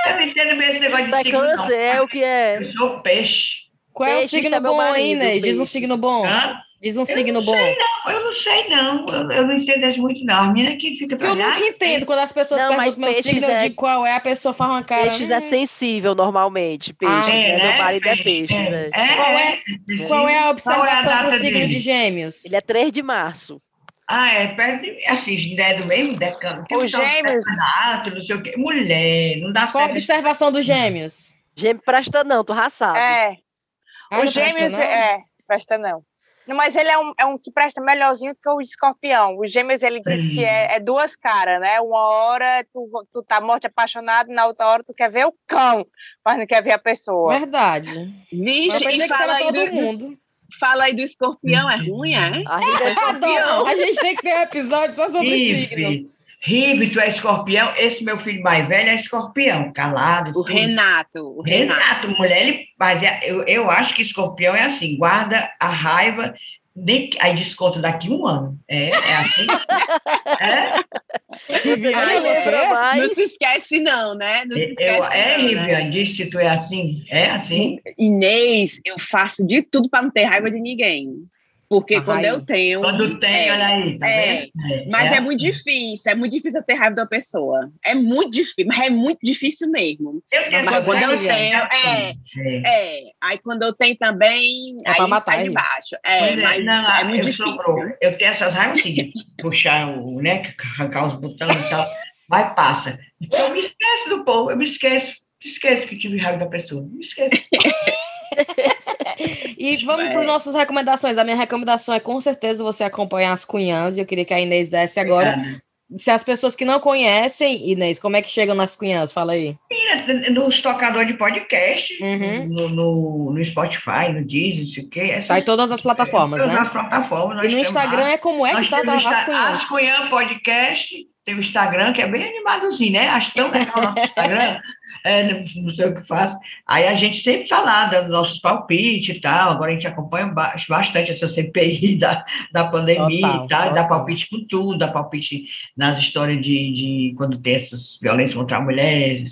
eu não entendo mesmo esse negócio de Vai signo, eu sei, é o que é. Eu sou peixe. Qual é o signo é bom aí, né? Diz um signo bom. Hã? Diz um eu signo bom. Sei, não, eu não sei, não. Eu, eu não entendo isso muito, não. A menina que fica Eu nunca entendo quando as pessoas não, perguntam meu signo é... de qual é, a pessoa faz uma cara. Peixes hum. é sensível normalmente. Peixes, ah, né? é, Meu marido é peixe. É, né? é, qual, é, qual é a observação para o signo dele? de gêmeos? Ele é 3 de março. Ah, é, perto assim, é do mesmo decano. Os gêmeos. não sei o quê. Mulher, não dá Qual certo. a observação dos gêmeos? Gêmeo presta não, tu raçado. É. Ah, Os gêmeos, é, presta não. Mas ele é um, é um que presta melhorzinho que o escorpião. O gêmeos, ele diz que é, é, duas caras, né? Uma hora tu, tu tá morte apaixonado, na outra hora tu quer ver o cão, mas não quer ver a pessoa. Verdade. Vixe, e fala todo do, mundo. Fala aí do escorpião, é ruim, é? A gente, é escorpião. a gente tem que ter um episódio só sobre signo. Rive, tu é escorpião. Esse meu filho mais velho é escorpião, calado. O tudo. Renato. O Renato, Renato mulher, ele, mas eu, eu acho que escorpião é assim, guarda a raiva de, aí desconto daqui um ano. É, é assim. é? Você, você não se esquece, não, né? Não se esquece, eu, é, Riviane, né? diz se tu é assim. É assim. Inês, eu faço de tudo para não ter raiva de ninguém. Porque ah, quando eu tenho. Quando tem, é, olha aí. Tá é, é, mas é, é muito assim. difícil, é muito difícil eu ter raiva da pessoa. É muito difícil, mas é muito difícil mesmo. Eu tenho mas quando eu tenho, é, é, é. Aí quando eu tenho também, é aí matar sai de baixo. É, mas não, é muito difícil. eu tenho essas raivas assim, de puxar o, né, arrancar os botões e tal, mas passa. Então, eu me esqueço do povo, eu me esqueço, esqueço que tive raiva da pessoa, me esqueço. e vamos para as nossas recomendações. A minha recomendação é com certeza você acompanhar as cunhãs, e eu queria que a Inês desse agora. Se as pessoas que não conhecem, Inês, como é que chegam nas cunhãs? Fala aí. Nos tocadores de podcast, uhum. no, no, no, Spotify, no Deezer, não sei o quê. Essas, Vai todas as plataformas, é, né? Todas as plataformas. E no Instagram lá. é como é que tá as cunhãs? As cunhãs podcast, tem o Instagram, que é bem animadozinho, né? Acho tão legal o nosso Instagram. é, não sei o que faço. Aí a gente sempre está lá, dando nossos palpites e tal. Agora a gente acompanha bastante essa CPI da, da pandemia total, e tal, total. dá palpite com tudo, dá palpite nas histórias de, de quando tem essas violências contra a mulher,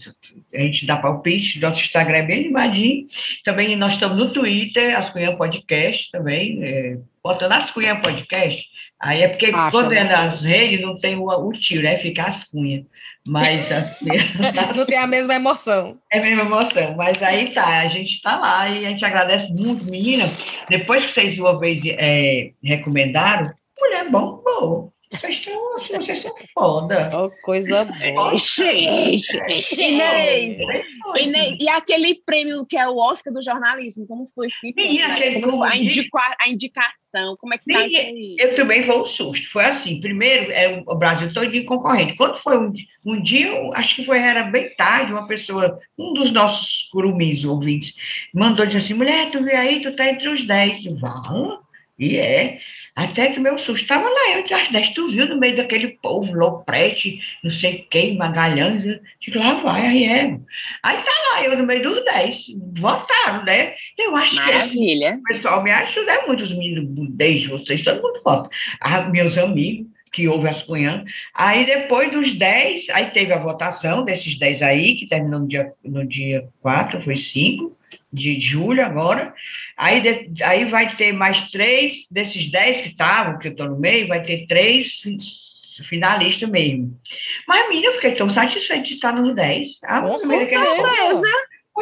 a gente dá palpite, nosso Instagram é bem animadinho. Também nós estamos no Twitter, as Cunhã Podcast também, é, botando as Cunhã Podcast, aí é porque Acha, quando é né? nas redes não tem o, o tio, né? Fica as cunhas. Mas assim, não tem a mesma emoção. É a mesma emoção, mas aí tá, a gente está lá e a gente agradece muito, menina. Depois que vocês uma vez é, recomendaram, mulher bom, bom. Vocês, assim, vocês são foda. Oh, coisa boa. Inês, Inês, e aquele prêmio que é o Oscar do jornalismo, como foi? Menina, aquele como foi? A, indica, a indicação, como é que tá Eu também foi um susto. Foi assim, primeiro, é o Brasil todo de concorrente. Quando foi um, um dia, acho que foi, era bem tarde, uma pessoa, um dos nossos curumis ouvintes, mandou dizer assim, mulher, tu vê aí, tu tá entre os dez. Eu, e é. Até que meu susto estava lá, eu às 10, tu viu no meio daquele povo, Loprete, não sei quem, Magalhães, eu digo, lá vai, aí é. Aí tá lá, eu no meio dos 10, votaram, né? Eu acho Maravilha. que o pessoal me ajuda é muito, os meninos, desde vocês, todo mundo vota. Ah, meus amigos, que houve as cunhãs. Aí, depois dos 10, aí teve a votação desses 10 aí, que terminou no dia, no dia 4, foi 5 de julho agora. Aí, de, aí vai ter mais três, desses dez que estavam, que eu estou no meio, vai ter três finalistas mesmo. Mas, menina, eu fiquei tão satisfeita de estar nos dez. Ah, Com certeza.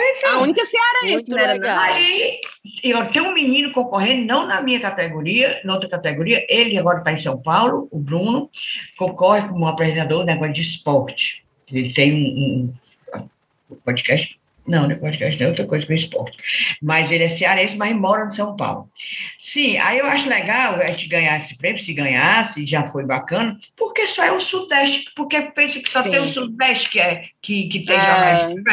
Então, a única cearense, né? Legal. Aí, eu tenho um menino concorrendo, não na minha categoria, na outra categoria, ele agora está em São Paulo, o Bruno, concorre como apresentador né, de esporte. Ele tem um, um podcast não, não é podcast, não é outra coisa que é esporte. Mas ele é cearense, mas mora em São Paulo. Sim, aí eu acho legal a gente ganhar esse prêmio, se ganhasse, já foi bacana, porque só é o Sudeste, porque pensa que só Sim. tem o Sudeste que, é, que, que tem é... jornalismo.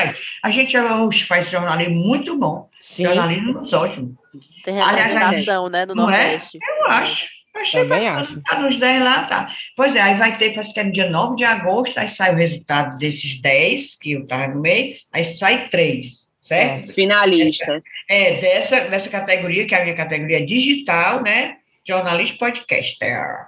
A gente faz jornalismo muito bom. Sim. Jornalismo ótimo. Tem representação, né, no Nordeste. É? Eu acho. Achei Também acho. Tá nos 10 lá, tá. Pois é, aí vai ter, parece que é no dia 9 de agosto, aí sai o resultado desses 10, que eu estava no meio, aí sai 3, certo? Os finalistas. É, dessa, dessa categoria, que é a minha categoria digital, né? Jornalista podcaster.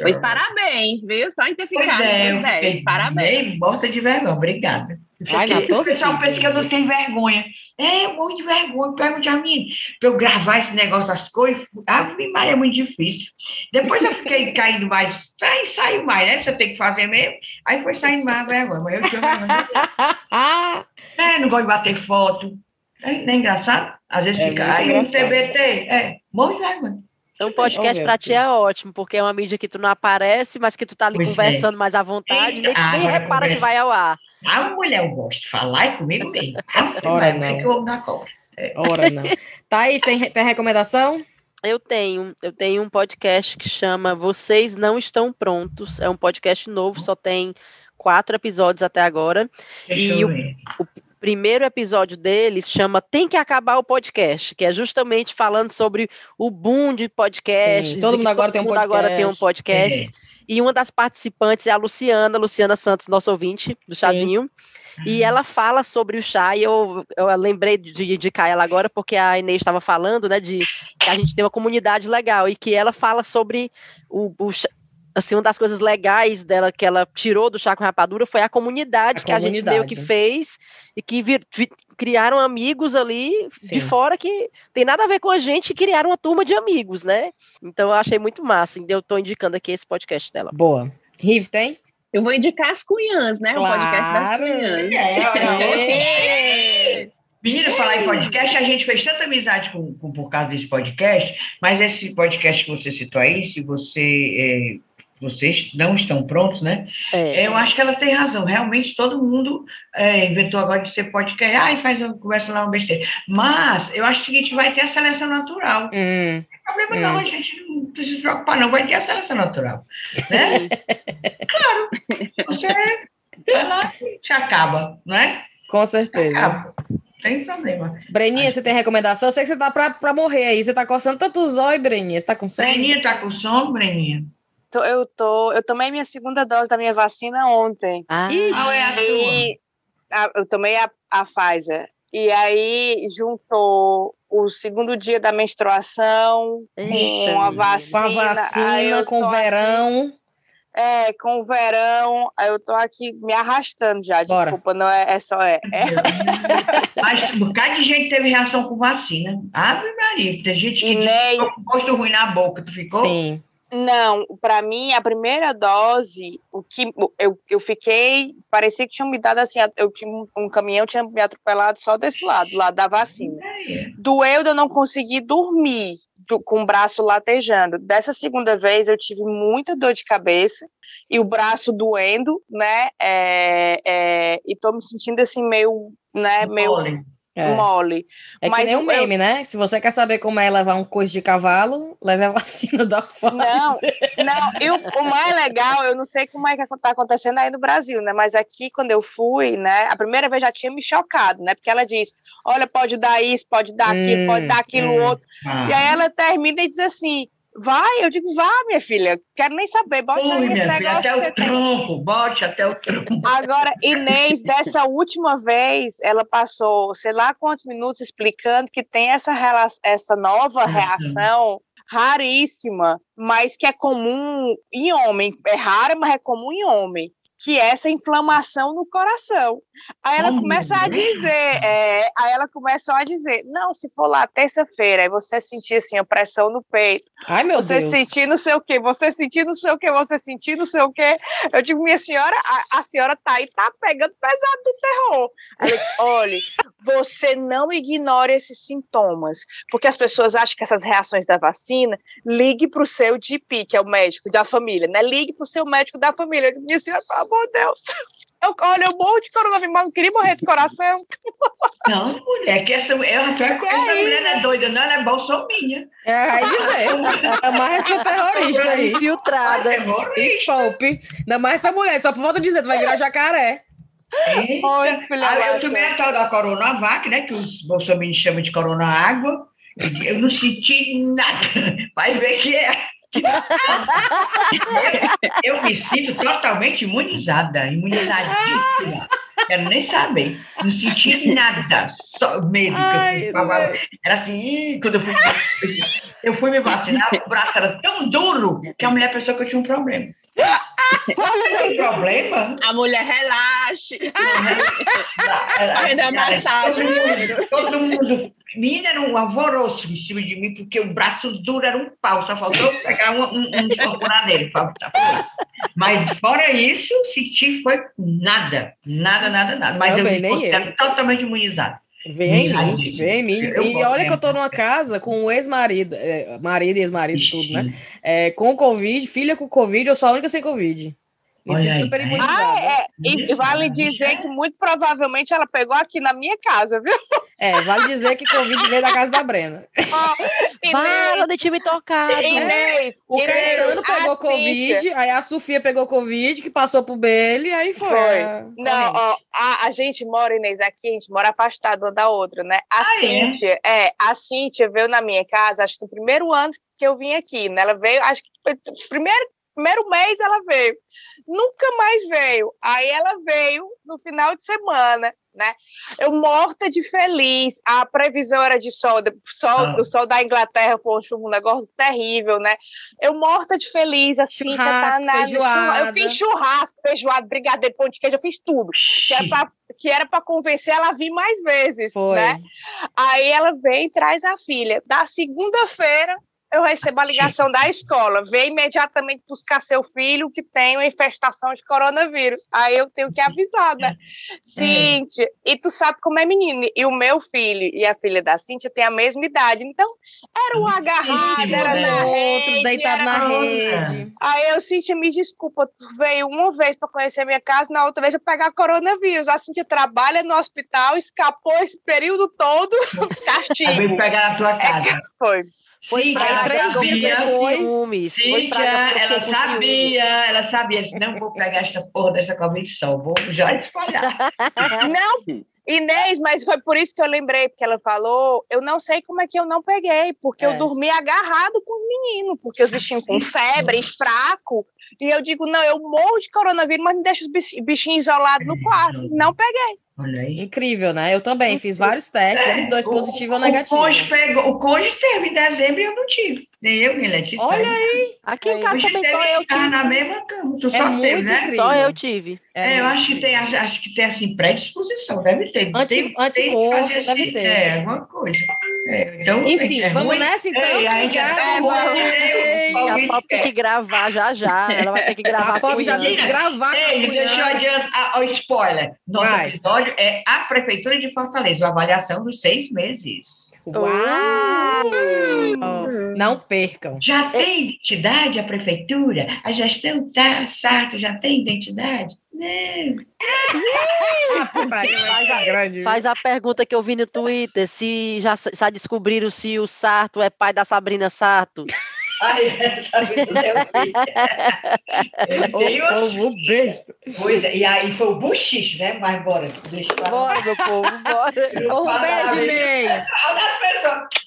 Pois parabéns, viu? Só em ter ficado pois é, Parabéns. Morta de vergonha, obrigada. Ai, o pessoal pensa que eu não tenho vergonha. É, eu morro de vergonha. Pergunte a mim, para eu gravar esse negócio das coisas. Ah, Maria, é muito difícil. Depois eu fiquei caindo mais. Aí saiu mais, né? Você tem que fazer mesmo. Aí foi saindo mais vergonha. Mas eu tinha vergonha. é, não gosto de bater foto. É, não é engraçado? Às vezes é fica. Aí no TBT. É, morro de vergonha. Então, podcast para ti é ótimo, porque é uma mídia que tu não aparece, mas que tu tá ali pois é. conversando é. mais à vontade, Eita, nem, nem repara conversa. que vai ao ar. A mulher, eu gosto de falar e comigo mesmo. Ora não. Que eu na cobra. É. Ora não. Thaís, tem, tem recomendação? Eu tenho, eu tenho um podcast que chama Vocês Não Estão Prontos. É um podcast novo, só tem quatro episódios até agora. Deixa e o, o, primeiro episódio deles chama Tem que Acabar o Podcast, que é justamente falando sobre o boom de podcasts. Sim, todo mundo, agora, todo tem um mundo agora tem um podcast. É. E uma das participantes é a Luciana, Luciana Santos, nosso ouvinte do Sim. Chazinho. E ela fala sobre o chá, e eu, eu lembrei de indicar ela agora, porque a Inês estava falando, né, de que a gente tem uma comunidade legal, e que ela fala sobre o, o assim, uma das coisas legais dela que ela tirou do chá com rapadura foi a comunidade a que comunidade. a gente meio que fez e que vir, vir, criaram amigos ali Sim. de fora que tem nada a ver com a gente e criaram uma turma de amigos, né? Então eu achei muito massa, então eu tô indicando aqui esse podcast dela. Boa. Riv, tem? Eu vou indicar as cunhãs, né? Claro. O podcast das cunhãs. É, é, Menina, falar em podcast, a gente fez tanta amizade com, com, por causa desse podcast, mas esse podcast que você citou aí, se você é, vocês não estão prontos, né? É. Eu acho que ela tem razão. Realmente todo mundo é, inventou agora de ser podcast. Ai, faz uma conversa lá, uma besteira. Mas eu acho o seguinte: vai ter a seleção natural. Hum. Não tem problema hum. não, a gente não precisa se preocupar, não. Vai ter a seleção natural. Né? claro. Você vai lá e se acaba, né? Com certeza. Acaba. Tem problema. Breninha, você tem recomendação? Eu sei que você tá para morrer aí. Você tá coçando tanto os olhos, Breninha. Você tá com sono? Breninha tá com sono, Breninha? Tô, eu tô, eu tomei minha segunda dose da minha vacina ontem. Ah, Qual é a e, a, eu tomei a, a Pfizer. E aí juntou o segundo dia da menstruação Eita, com a vacina. Com a vacina, com o verão. Aqui, é, com o verão, eu tô aqui me arrastando já. Bora. Desculpa, não é, é só é. é. Mas um bocado de gente teve reação com vacina. Ave Maria, tem gente que Inês... ficou com gosto ruim na boca. Tu ficou? Sim. Não, para mim, a primeira dose, o que eu, eu fiquei, parecia que tinham me dado assim, eu tinha um caminhão tinha me atropelado só desse lado, lado da vacina. Doeu de eu não conseguir dormir do, com o braço latejando. Dessa segunda vez eu tive muita dor de cabeça e o braço doendo, né? É, é, e tô me sentindo assim meio, né, meio é. mole. É Mas que nem um meme, eu... né? Se você quer saber como é levar um coice de cavalo, leve a vacina da Pfizer. Não, não. E o, o mais legal, eu não sei como é que está acontecendo aí no Brasil, né? Mas aqui, quando eu fui, né? A primeira vez já tinha me chocado, né? Porque ela diz, olha, pode dar isso, pode dar aquilo, hum, pode dar aquilo hum. outro. Ah. E aí ela termina e diz assim, Vai, eu digo, vá, minha filha, quero nem saber, bote Ui, aí esse negócio. Filha, até o tronco, bote até o tronco. Agora, Inês, dessa última vez, ela passou, sei lá quantos minutos explicando que tem essa, essa nova reação raríssima, mas que é comum em homem. É rara, mas é comum em homem que é essa inflamação no coração. Aí ela começa a dizer, é, aí ela começou a dizer, não, se for lá terça-feira, aí você sentir assim, a pressão no peito, Ai, meu você Deus. sentir não sei o quê, você sentir não sei o quê, você sentir não sei o quê. Eu digo, minha senhora, a, a senhora tá aí, tá pegando pesado do terror. Eu olha, você não ignore esses sintomas, porque as pessoas acham que essas reações da vacina, ligue para o seu GP, que é o médico da família, né? Ligue para o seu médico da família. Eu digo, minha senhora, amor de Deus. Eu, olha, eu morro de coronavírus, mas não queria morrer de coração. Não, mulher, que essa, eu, essa aí? mulher não é doida, não, ela é bolsominha. É, aí dizer. Ainda mais essa terrorista aí. Infiltrada. E Pope. Ainda mais essa mulher, só por volta de dizer, tu vai virar jacaré. Oi, filha ah, eu tomei a tal da Coronavac, né, que os bolsominions chamam de Corona Água. Eu não senti nada. Vai ver que é eu me sinto totalmente imunizada, imunizadíssima. Quero nem saber. Não senti nada, só medo. Ai, era assim, quando eu fui, eu fui me vacinar, o braço era tão duro que a mulher pensou que eu tinha um problema. Tem problema? A mulher relaxe. Vai dar massagem. Todo mundo. Menina, era um alvoroço em cima de mim, porque o braço duro era um pau, só faltou pegar um, um, um nele. Mas fora isso, senti foi nada. Nada, nada, nada. Mas eu, eu me totalmente imunizado. Vem em mim, vem em mim. e olha que eu tô numa casa com um ex-marido, é, marido e ex-marido, tudo, né? É, com Covid, filha com Covid, eu sou a única sem Covid. Me sinto super imunizada. Ah, é. E, e vale dizer que muito provavelmente ela pegou aqui na minha casa, viu? É, vale dizer que Covid veio da casa da Brena. Oh, Fala de time tocado. Inês, o Caetano pegou Covid, Cíntia. aí a Sofia pegou Covid, que passou pro Bele, aí foi. foi. Não, ó, a, a, gente mora, Inês, aqui, a gente mora afastado uma da outra, né? A ah, é? Cíntia, é? é? a Cíntia veio na minha casa, acho que no primeiro ano que eu vim aqui, né? Ela veio, acho que foi primeiro primeiro mês ela veio, nunca mais veio. Aí ela veio no final de semana, né? Eu morta de feliz. A previsão era de sol, de, sol ah. do sol da Inglaterra foi um negócio terrível, né? Eu morta de feliz, assim, churrasco, tá na, eu fiz churrasco, feijoada, brigadeiro, pão de queijo, eu fiz tudo. Que era pra, que era para convencer ela a vir mais vezes, Foi. né? Aí ela vem e traz a filha. Da segunda-feira, eu recebo a ligação da escola, vem imediatamente buscar seu filho que tem uma infestação de coronavírus. Aí eu tenho que avisar, né? É. Cíntia, e tu sabe como é menino. E o meu filho e a filha da Cíntia têm a mesma idade. Então, era um agarrado, era né? na rede. Deitado na rede. Aí eu, Cíntia, me desculpa, tu veio uma vez para conhecer minha casa, na outra vez eu pegar coronavírus. A Cíntia trabalha no hospital, escapou esse período todo, castigo. Veio pegar na tua casa. É, foi. Foi Sim, praga três dias depois. Ciúmes. Sim, ela sabia, ela sabia. Não vou pegar esta porra dessa convicção, vou já espalhar. não, Inês, mas foi por isso que eu lembrei, porque ela falou, eu não sei como é que eu não peguei, porque é. eu dormi agarrado com os meninos, porque os bichinhos com febre, fraco, e eu digo, não, eu morro de coronavírus, mas me deixa os bichinhos isolados no quarto. Não peguei. Incrível, né? Eu também fiz vários testes, é, eles dois positivos ou negativos. O Conde, pegou, o Conde teve em dezembro e eu não tive. Nem eu, Letícia. Olha aí. Aqui em casa também só eu tive. na mesma cama. Tu é só teve, né? Incrível. Só eu tive. É, é eu acho que tem, acho que tem assim, predisposição, deve ter. Anti, tem, anticorpo, tem, deve ter. É, alguma coisa. É, então, Enfim, é vamos ruim. nessa então. É, a gente é, a Pop tem que gravar já já. Ela vai ter que gravar a Pop já tem que gravar. Ei, deixa eu adiantar o spoiler. Nosso vai. episódio é a Prefeitura de Fortaleza, a avaliação dos seis meses. Uau! Não percam. Já tem identidade a prefeitura? A gestão tá, Sarto já tem identidade? Não. faz, a, faz a pergunta que eu vi no Twitter: se já, já descobriram se o Sarto é pai da Sabrina Sarto. Ai, essa o, o besta. Pois é, e aí foi o buchicho, né? Mas bora, deixa eu Bora, meu povo, bora. Um beijo, Inês.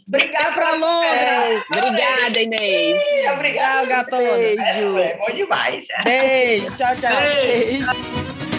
Obrigada pra Londres. Obrigada, Inês. Obrigada, gatona. Beijo. É bom demais. Beijo, tchau, tchau. Beijo.